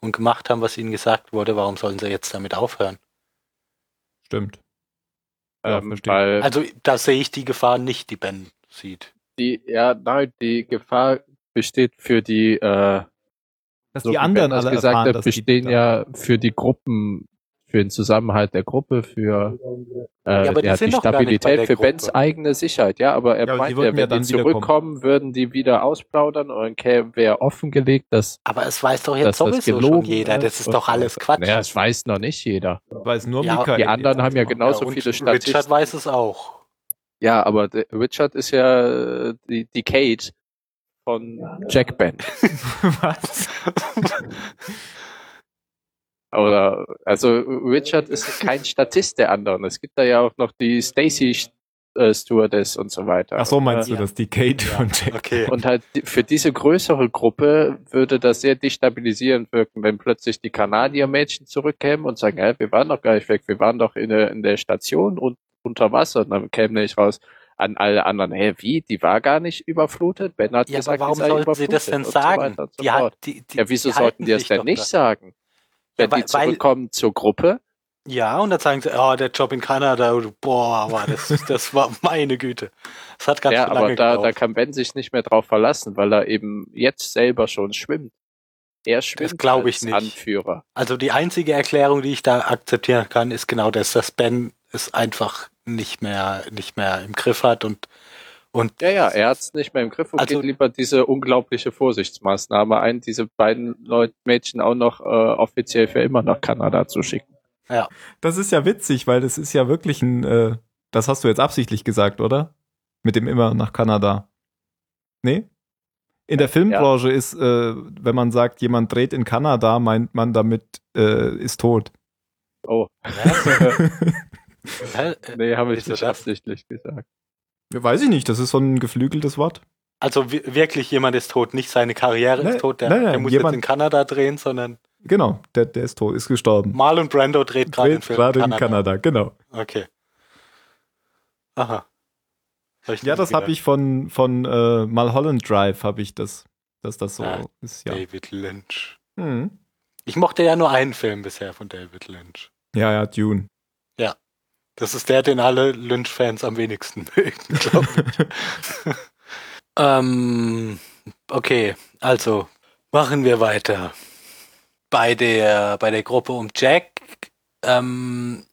und gemacht haben, was ihnen gesagt wurde, warum sollen sie jetzt damit aufhören? Stimmt. Ja, Ähm, Also da sehe ich die Gefahr nicht, die Ben sieht. die, ja, nein, die Gefahr besteht für die, äh, Dass so die wie anderen alle gesagt erfahren, hat, bestehen ja für die Gruppen, für den Zusammenhalt der Gruppe, für äh, Ja, die ja, die Stabilität, für Bens eigene Sicherheit. Ja, aber er Ja, meint ja, ja wenn dann die zurückkommen, würden die wieder ausplaudern und wäre offengelegt, dass, Aber es weiß doch jetzt sowieso schon jeder. Das ist doch alles Quatsch. Naja, es weiß noch nicht jeder. Weiß nur Ja, Mikael. Die anderen haben ja genauso und viele Richard Statisten. weiß es auch. Ja, aber Richard ist ja äh, die, die Kate von Jack Ben. Was? Oder also Richard ist kein Statist der anderen. Es gibt da ja auch noch die Stacy äh, Stewardess und so weiter. Ach so, meinst Äh, du das? Die Kate von Jack. Okay. Und halt für diese größere Gruppe würde das sehr destabilisierend wirken, wenn plötzlich die Kanadier-Mädchen zurückkämen und sagen, hä, wir waren doch gar nicht weg, wir waren doch in der, in der Station und unter Wasser. Und dann käme nämlich raus an alle anderen, hä, wie, die war gar nicht überflutet? Ben hat Ja, gesagt, aber warum sollten sie das denn so sagen? und so Die hat, die, die, ja, wieso die sollten die es sich denn nicht da. sagen? Wenn weil- die zurückkommen zur Gruppe, Ja, und dann sagen sie, oh, der Job in Kanada, boah, war das, das war meine Güte. Das hat ganz ja, lange aber da, da gedauert. kann Ben sich nicht mehr drauf verlassen, weil er eben jetzt selber schon schwimmt. Er schwimmt glaub ich als nicht. Anführer. Also die einzige Erklärung, die ich da akzeptieren kann, ist genau das, dass Ben es einfach nicht mehr, nicht mehr im Griff hat und, und Ja, ja, er hat es nicht mehr im Griff und Also- geht lieber diese unglaubliche Vorsichtsmaßnahme ein, diese beiden Leut Mädchen auch noch äh, offiziell für immer nach Kanada zu schicken. Das ist ja witzig, weil das ist ja wirklich ein, äh, das hast du jetzt absichtlich gesagt, oder? Mit dem immer nach Kanada. Nee? In der Filmbranche ist, äh, wenn man sagt, jemand dreht in Kanada, meint man damit, äh, ist tot. Oh, Hä? nee, habe ich nicht das? absichtlich gesagt. Weiß ich nicht, das ist so ein geflügeltes Wort. also wi- wirklich jemand ist tot, nicht seine Karriere Nein, ist tot, der, nein, nein, der muss jemand- jetzt in Kanada drehen, sondern Genau, der, der ist tot, ist gestorben. Marlon Brando dreht gerade Film gerade in in Kanada. Genau. Okay. Aha. Ich Ja, das habe ich von, von äh, Mulholland Drive, habe ich das, dass das so Ah, ist, ja. David Lynch. Hm. Ich mochte ja nur einen Film bisher von David Lynch. Ja, ja, Dune. Das ist der, den alle Lynch-Fans am wenigsten mögen, glaube ich. ähm, okay, also machen wir weiter. Bei der, bei der Gruppe um Jack ähm,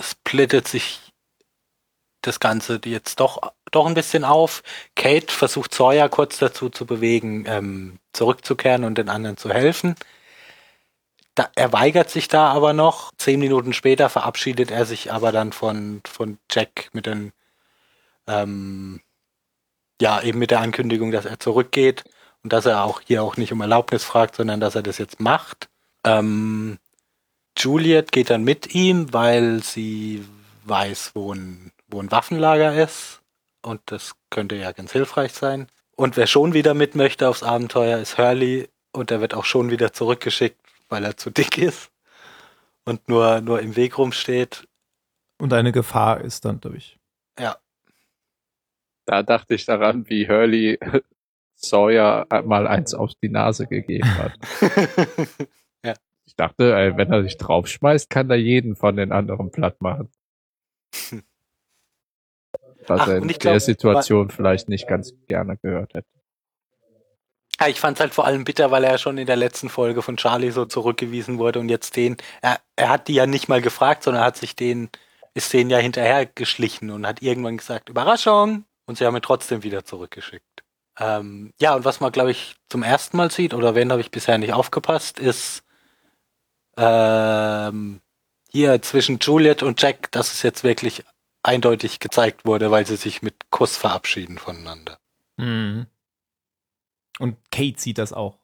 splittet sich das Ganze jetzt doch, doch ein bisschen auf. Kate versucht Sawyer kurz dazu zu bewegen, ähm, zurückzukehren und den anderen zu helfen. Da, er weigert sich da aber noch. Zehn Minuten später verabschiedet er sich aber dann von, von Jack mit den, ähm, ja, eben mit der Ankündigung, dass er zurückgeht und dass er auch hier auch nicht um Erlaubnis fragt, sondern dass er das jetzt macht. Ähm, Juliet geht dann mit ihm, weil sie weiß, wo ein, wo ein Waffenlager ist und das könnte ja ganz hilfreich sein. Und wer schon wieder mit möchte aufs Abenteuer, ist Hurley und er wird auch schon wieder zurückgeschickt, weil er zu dick ist und nur, nur im Weg rumsteht. Und eine Gefahr ist dann durch. Da dachte ich daran, wie Hurley Sawyer mal eins auf die Nase gegeben hat. Ich dachte, ey, wenn er sich draufschmeißt, kann er jeden von den anderen platt machen. Was Ach, er in ich der glaub, Situation vielleicht nicht ganz gerne gehört hätte. Ja, ich fand es halt vor allem bitter, weil er schon in der letzten Folge von Charlie so zurückgewiesen wurde und jetzt den, er, er hat die ja nicht mal gefragt, sondern hat sich den, ist denen ja hinterher geschlichen und hat irgendwann gesagt, Überraschung! Und sie haben ihn trotzdem wieder zurückgeschickt. Ähm, ja, und was man, glaube ich, zum ersten Mal sieht, oder wenn habe ich bisher nicht aufgepasst, ist ähm, hier zwischen Juliet und Jack, dass es jetzt wirklich eindeutig gezeigt wurde, weil sie sich mit Kuss verabschieden voneinander. Mhm. Und Kate sieht das auch.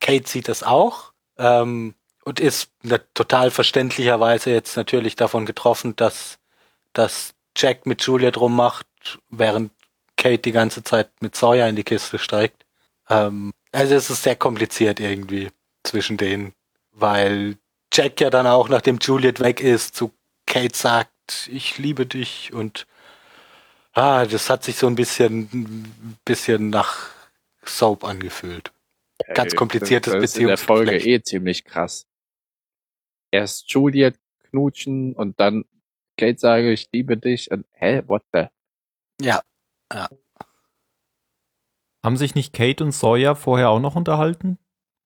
Kate sieht das auch ähm, und ist na, total verständlicherweise jetzt natürlich davon getroffen, dass, dass Jack mit Juliet rummacht, während Kate die ganze Zeit mit Sawyer in die Kiste steigt. Ähm, also es ist sehr kompliziert irgendwie zwischen denen, weil Jack ja dann auch, nachdem Juliet weg ist, zu Kate sagt, ich liebe dich und ah, das hat sich so ein bisschen, ein bisschen nach Soap angefühlt. Ganz kompliziertes das ist in der Folge eh ziemlich krass. Erst Juliet knutschen und dann Kate sage, ich liebe dich und hä, what the? Ja, Haben sich nicht Kate und Sawyer vorher auch noch unterhalten?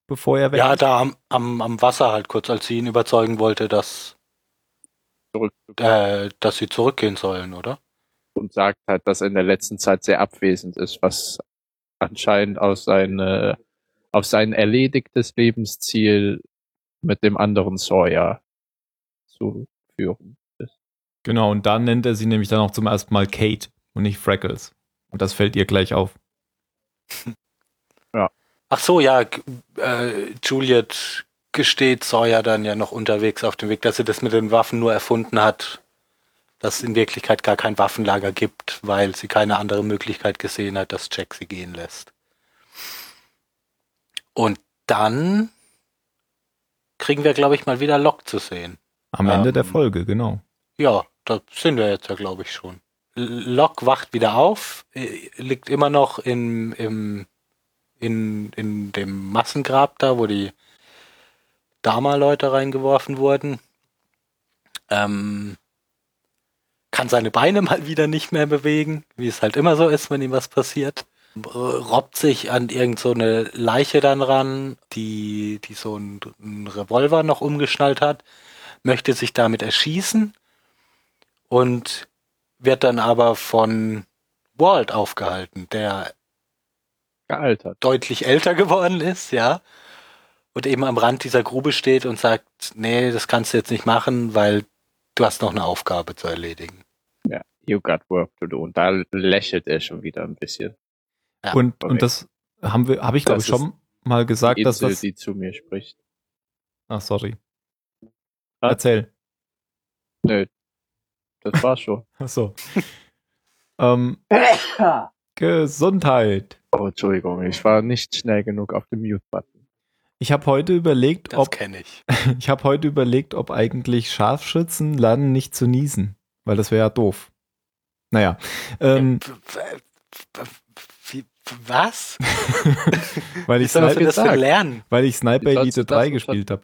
bevor er weg Ja, da am, am, am Wasser halt kurz, als sie ihn überzeugen wollte, dass, äh, dass sie zurückgehen sollen, oder? und sagt halt, dass er in der letzten Zeit sehr abwesend ist, was anscheinend aus seine, auf sein erledigtes Lebensziel mit dem anderen Sawyer zu führen ist. Genau, und dann nennt er sie nämlich dann auch zum ersten Mal Kate und nicht Freckles. Und das fällt ihr gleich auf. Ach so, ja, äh, Juliet gesteht Sawyer dann ja noch unterwegs auf dem Weg, dass sie das mit den Waffen nur erfunden hat, dass es in Wirklichkeit gar kein Waffenlager gibt, weil sie keine andere Möglichkeit gesehen hat, dass Jack sie gehen lässt. Und dann kriegen wir, glaube ich, mal wieder Locke zu sehen. Am Ende Ähm, der Folge, genau. Ja, da sind wir jetzt ja, glaube ich, schon. Locke wacht wieder auf, äh, liegt immer noch in, im, in, in dem Massengrab da, wo die Dama-Leute reingeworfen wurden. Ähm, kann seine Beine mal wieder nicht mehr bewegen, wie es halt immer so ist, wenn ihm was passiert. Robbt sich an irgend so eine Leiche dann ran, die, die so einen, einen Revolver noch umgeschnallt hat, möchte sich damit erschießen und wird dann aber von Walt aufgehalten, der Gealtert. deutlich älter geworden ist, ja, und eben am Rand dieser Grube steht und sagt, nee, das kannst du jetzt nicht machen, weil du hast noch eine Aufgabe zu erledigen. You got work to do. Und da lächelt er schon wieder ein bisschen. Ja, und, und das haben wir, habe ich glaube Das ich schon mal gesagt, Die dass Insel, das. die zu mir spricht. Ach, sorry. Was? Erzähl. Nö. Das war schon. Ach so. ähm, Gesundheit. Oh, Entschuldigung, ich war nicht schnell genug auf dem Mute-Button. Ich habe heute überlegt, Das ob kenne ich. ich habe heute überlegt, ob eigentlich Scharfschützen lernen nicht zu niesen, weil das wäre ja doof. Naja, ähm, wie- Was? weil ich, du Sniper, das gesagt. lernen? weil ich Sniper Elite du das 3 gespielt habe.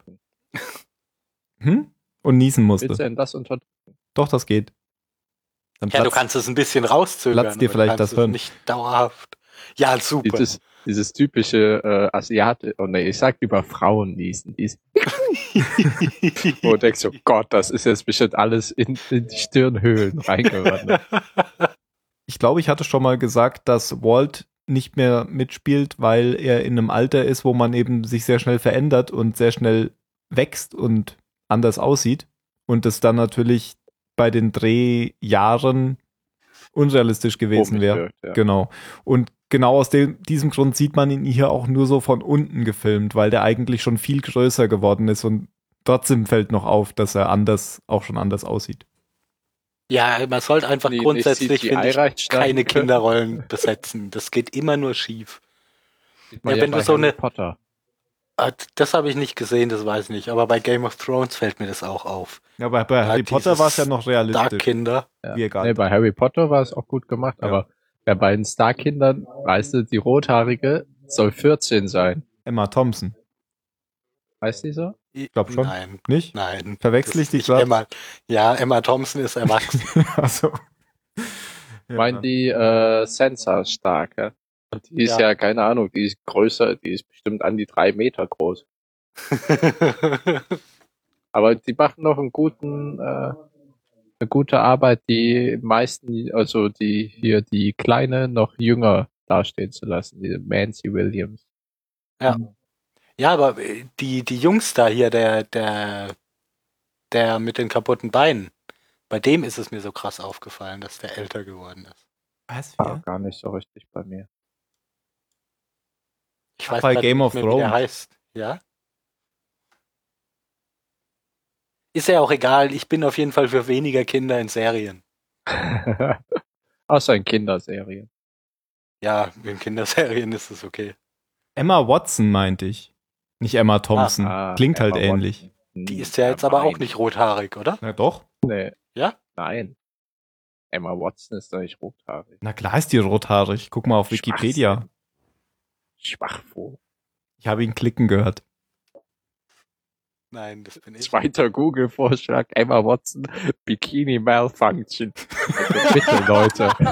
Hm? Und niesen Willst du musste. denn das unterdrücken? Doch, das geht. Dann Ja, du platzt- kannst es ein bisschen rauszögern. platzt dir du vielleicht das Hirn. Nicht dauerhaft. Ja, super. Dieses, dieses typische äh, Asiate, oh nee, ich sag lieber Frauen niesen. Dies, wo du denkst, oh Gott, das ist jetzt bestimmt alles in, in die Stirnhöhlen reingewandert. Ich glaube, ich hatte schon mal gesagt, dass Walt nicht mehr mitspielt, weil er in einem Alter ist, wo man eben sich sehr schnell verändert und sehr schnell wächst und anders aussieht. Und das dann natürlich bei den Drehjahren unrealistisch gewesen wäre. ja. Genau. Und genau aus dem, diesem Grund sieht man ihn hier auch nur so von unten gefilmt, weil der eigentlich schon viel größer geworden ist und trotzdem fällt noch auf, dass er anders, auch schon anders aussieht. Ja, man sollte einfach Nee, grundsätzlich ich, keine Kinderrollen besetzen. Das geht immer nur schief. Man Ja, wenn du bei so Harry eine- Potter. Ah, Das habe ich nicht gesehen, das weiß ich nicht. Aber bei Game of Thrones fällt mir das auch auf. Ja, bei, bei Harry Potter war es ja noch realistisch. Dark-Kinder. Ja. Wie egal. Nee, bei Harry Potter war es auch gut gemacht, Ja. aber bei beiden Star-Kindern, weißt du, die Rothaarige soll 14 sein. Emma Thompson. Weißt du so? Ich glaub schon. Nein, Nicht? nein. Verwechsel ich die grad? Emma. Ja, Emma Thompson ist erwachsen. also. Ich meine die äh, Sansa stark, ja? Die ist Ja. ja. keine Ahnung, die ist größer, die ist bestimmt an die drei Meter groß. Aber die machen noch einen guten, äh, gute Arbeit, die meisten, also die hier die Kleine noch jünger dastehen zu lassen, diese Nancy Williams. ja, aber äh, die, die Jungs da hier, der, der, der mit den kaputten Beinen, bei dem ist es mir so krass aufgefallen, dass der älter geworden ist. Was? War gar nicht so richtig bei mir. Ich Ach, bei Game nicht of mehr, wie der Thrones. heißt. Ja? Ist ja auch egal, ich bin auf jeden Fall für weniger Kinder in Serien. Außer in Kinderserien. Ja, in Kinderserien ist es okay. Emma Watson meinte ich. Nicht Emma Thompson. Ah, Klingt halt Emma ähnlich. Watson. Die ist ja jetzt aber auch Nein. nicht rothaarig, oder? Na doch. Nee. Ja? Nein. Emma Watson ist doch nicht rothaarig. Na klar ist die rothaarig. Guck mal auf Wikipedia. Schwachvogel. Ich habe ihn klicken gehört. Nein, das bin ich. Zweiter Google-Vorschlag, Emma Watson, Bikini Malfunction. Also bitte, Leute.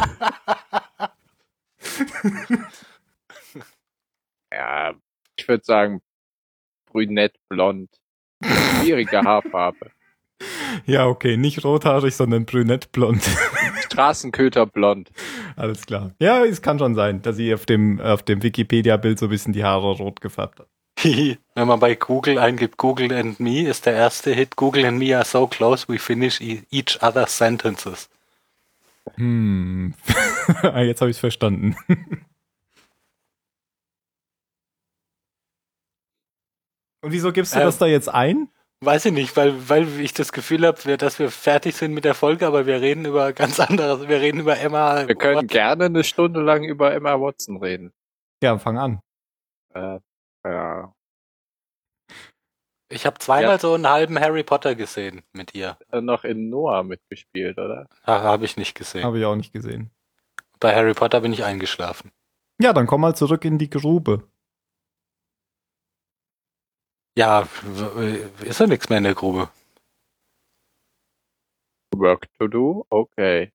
Ja, ich würde sagen, brünett, blond. Schwierige Haarfarbe. Ja, okay, nicht rothaarig, sondern brünettblond. Straßenköter blond. Alles klar. Ja, es kann schon sein, dass sie auf dem, auf dem Wikipedia-Bild so ein bisschen die Haare rot gefärbt hat. Wenn man bei Google eingibt, Google and me ist der erste Hit. Google and me are so close, we finish e- each other's sentences. Hm. Ah, Jetzt habe ich es verstanden. Und wieso gibst du Ähm, das da jetzt ein? Weiß ich nicht, weil, weil ich das Gefühl habe, dass wir fertig sind mit der Folge, aber wir reden über ganz anderes. Wir reden über Emma. Wir können gerne eine Stunde lang über Emma Watson reden. Ja, fang an. Äh, ja. Ich habe zweimal Ja. so einen halben Harry Potter gesehen mit ihr. Äh, Noch in Noah mitgespielt, oder? Habe ich nicht gesehen. Habe ich auch nicht gesehen. Bei Harry Potter bin ich eingeschlafen. Ja, dann komm mal zurück in die Grube. Ja, ist ja nichts mehr in der Grube. Work to do? Okay.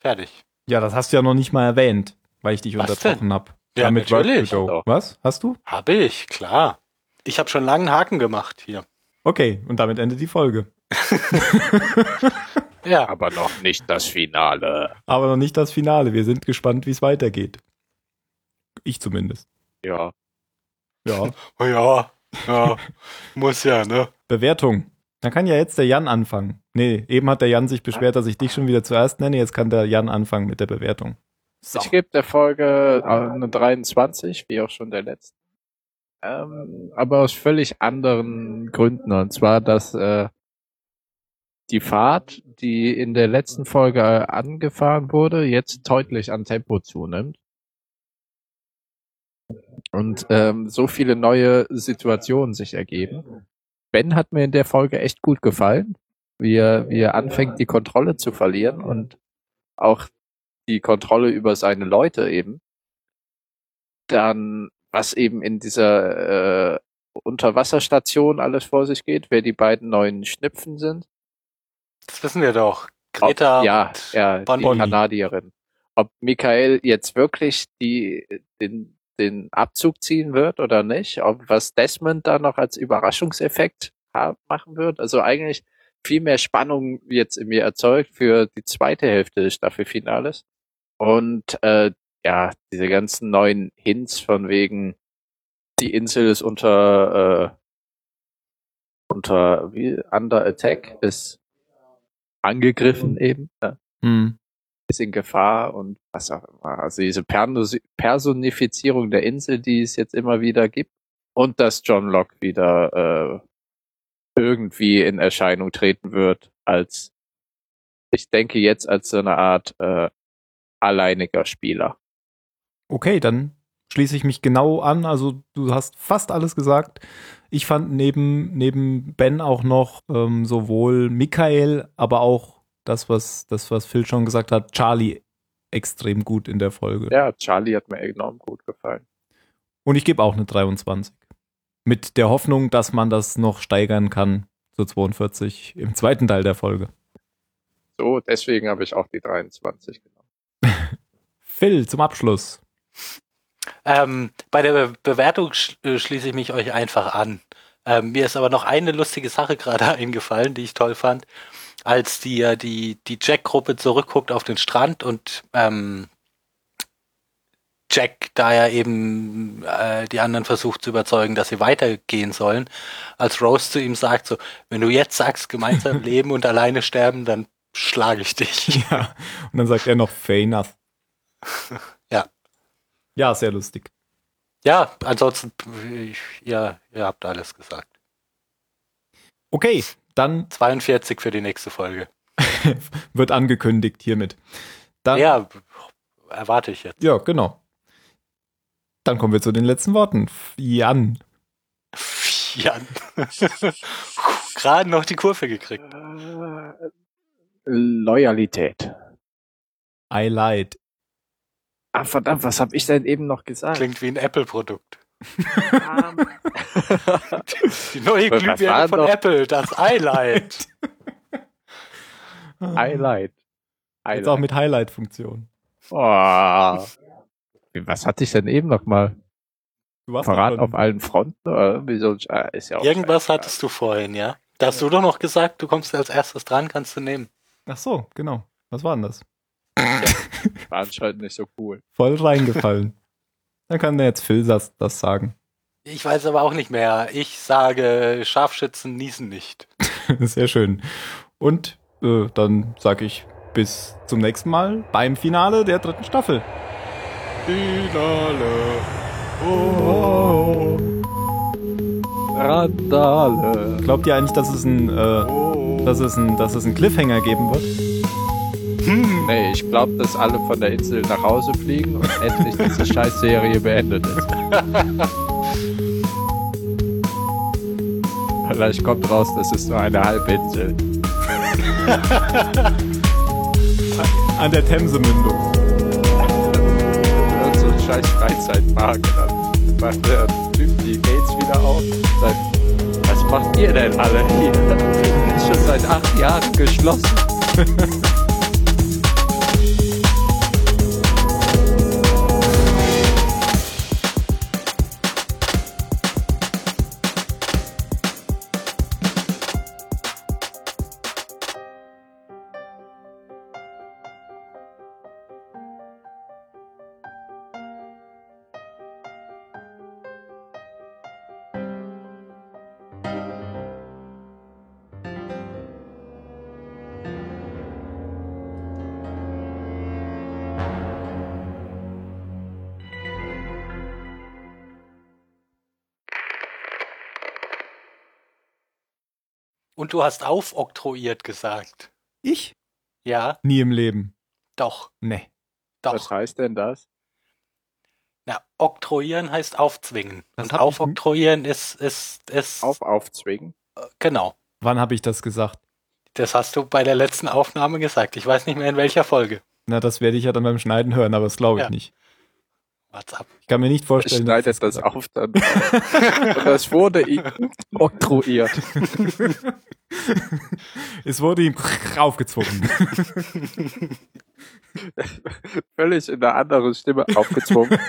Fertig. Ja, das hast du ja noch nicht mal erwähnt, weil ich dich Was unterbrochen habe. Ja, Damit Work natürlich. Was? Hast du? Habe ich, klar. Ich habe schon langen Haken gemacht hier. Okay, und damit endet die Folge. Ja, Aber noch nicht das Finale. Aber noch nicht das Finale. Wir sind gespannt, wie es weitergeht. Ich zumindest. Ja. Ja. oh ja, ja, muss ja, ne? Bewertung. Dann kann ja jetzt der Jan anfangen. Nee, eben hat der Jan sich beschwert, dass ich dich schon wieder zuerst nenne. Jetzt kann der Jan anfangen mit der Bewertung. So. Ich gebe der Folge äh, eine 23, wie auch schon der letzte. Ähm, aber aus völlig anderen Gründen. Und zwar, dass äh, die Fahrt, die in der letzten Folge äh, angefahren wurde, jetzt deutlich an Tempo zunimmt. Und ähm, so viele neue Situationen sich ergeben. Ben hat mir in der Folge echt gut gefallen, wie er, wie er anfängt, die Kontrolle zu verlieren und auch die Kontrolle über seine Leute eben. Dann, was eben in dieser äh, Unterwasserstation alles vor sich geht, wer die beiden neuen Schnipfen sind. Das wissen wir doch. Greta Ob, ja, ja, die Kanadierin. Ob Michael jetzt wirklich die, den, den Abzug ziehen wird oder nicht, ob was Desmond da noch als Überraschungseffekt ha- machen wird. Also eigentlich viel mehr Spannung jetzt in mir erzeugt für die zweite Hälfte des Staffelfinales. Und äh, ja, diese ganzen neuen Hints von wegen, die Insel ist unter äh, unter wie under attack, ist angegriffen eben, äh, Hm. ist in Gefahr und was auch immer. Also diese Personifizierung der Insel, die es jetzt immer wieder gibt. Und dass John Locke wieder äh, irgendwie in Erscheinung treten wird als, ich denke jetzt als so eine Art äh, alleiniger Spieler. Okay, dann schließe ich mich genau an. Also du hast fast alles gesagt. Ich fand neben, neben Ben auch noch ähm, sowohl Michael, aber auch das, was, das, was Phil schon gesagt hat, Charlie extrem gut in der Folge. Ja, Charlie hat mir enorm gut gefallen. Und ich gebe auch eine 23. Mit der Hoffnung, dass man das noch steigern kann zu 42 im zweiten Teil der Folge. So, deswegen habe ich auch die 23 genommen. Phil, zum Abschluss. Ähm, bei der Be Bewertung sch äh, schließe ich mich euch einfach an. Ähm, mir ist aber noch eine lustige Sache gerade eingefallen, die ich toll fand, als die äh, die die Jack-Gruppe zurückguckt auf den Strand und ähm, Jack, da er eben äh, die anderen versucht zu überzeugen, dass sie weitergehen sollen, als Rose zu ihm sagt so, wenn du jetzt sagst, gemeinsam leben und alleine sterben, dann schlage ich dich. Ja. Und dann sagt er noch fair enough. Ja. Ja, sehr lustig. Ja, ansonsten, ich, ja, ihr habt alles gesagt. Okay, dann 42 für die nächste Folge. wird angekündigt hiermit. Dann, Ja, erwarte ich jetzt. ja, genau. Dann kommen wir zu den letzten Worten. Jan. Jan. Gerade noch die Kurve gekriegt. Loyalität. I lied. Ah, verdammt, was habe ich denn eben noch gesagt? Klingt wie ein Apple-Produkt. Die neue Glühbirne von noch? Apple, das iLight. Highlight. Jetzt auch mit Highlight-Funktion. Oh. Was hatte ich denn eben noch mal? Du warst doch Verrat auf allen Fronten? Oder ist ja auch Irgendwas hattest du vorhin, ja? Da hast du doch noch gesagt, du kommst als erstes dran, kannst du nehmen. Ach so, genau. Was war denn das? War anscheinend nicht so cool. Voll reingefallen. Dann kann der jetzt Phil das, das sagen. Ich weiß aber auch nicht mehr. Ich sage, Scharfschützen niesen nicht. Sehr schön. Und äh, dann sage ich bis zum nächsten Mal beim Finale der dritten Staffel. Finale. Oh. Randale. Glaubt ihr eigentlich, dass es ein, äh, dass es ein, dass es einen Cliffhanger geben wird? Nee, ich glaube, dass alle von der Insel nach Hause fliegen und endlich diese Scheißserie beendet ist. Vielleicht kommt raus, das ist nur eine Halbinsel. An der Themse-Mündung. Irgend so ein scheiß Freizeitpark. Und dann macht der Typ die Gates wieder auf und sagt, was macht ihr denn alle hier? Ist schon seit acht Jahren geschlossen. Und du hast aufoktroyiert gesagt. Ich? Ja, Nie im Leben. doch, Nee. Was doch. heißt denn das? Na, oktroyieren heißt aufzwingen. Das Und aufoktroyieren ist, ist, ist, Auf aufzwingen? genau. Wann habe ich das gesagt? Das hast du bei der letzten Aufnahme gesagt. Ich weiß nicht mehr in welcher Folge. Na, das werde ich ja dann beim Schneiden hören, aber das glaube ich Ja. nicht. WhatsApp. Ich kann mir nicht Ich vorstellen. schneide dass das auf dann. Und das wurde ihm oktroyiert. Es wurde ihm aufgezwungen. Völlig in einer anderen Stimme aufgezwungen.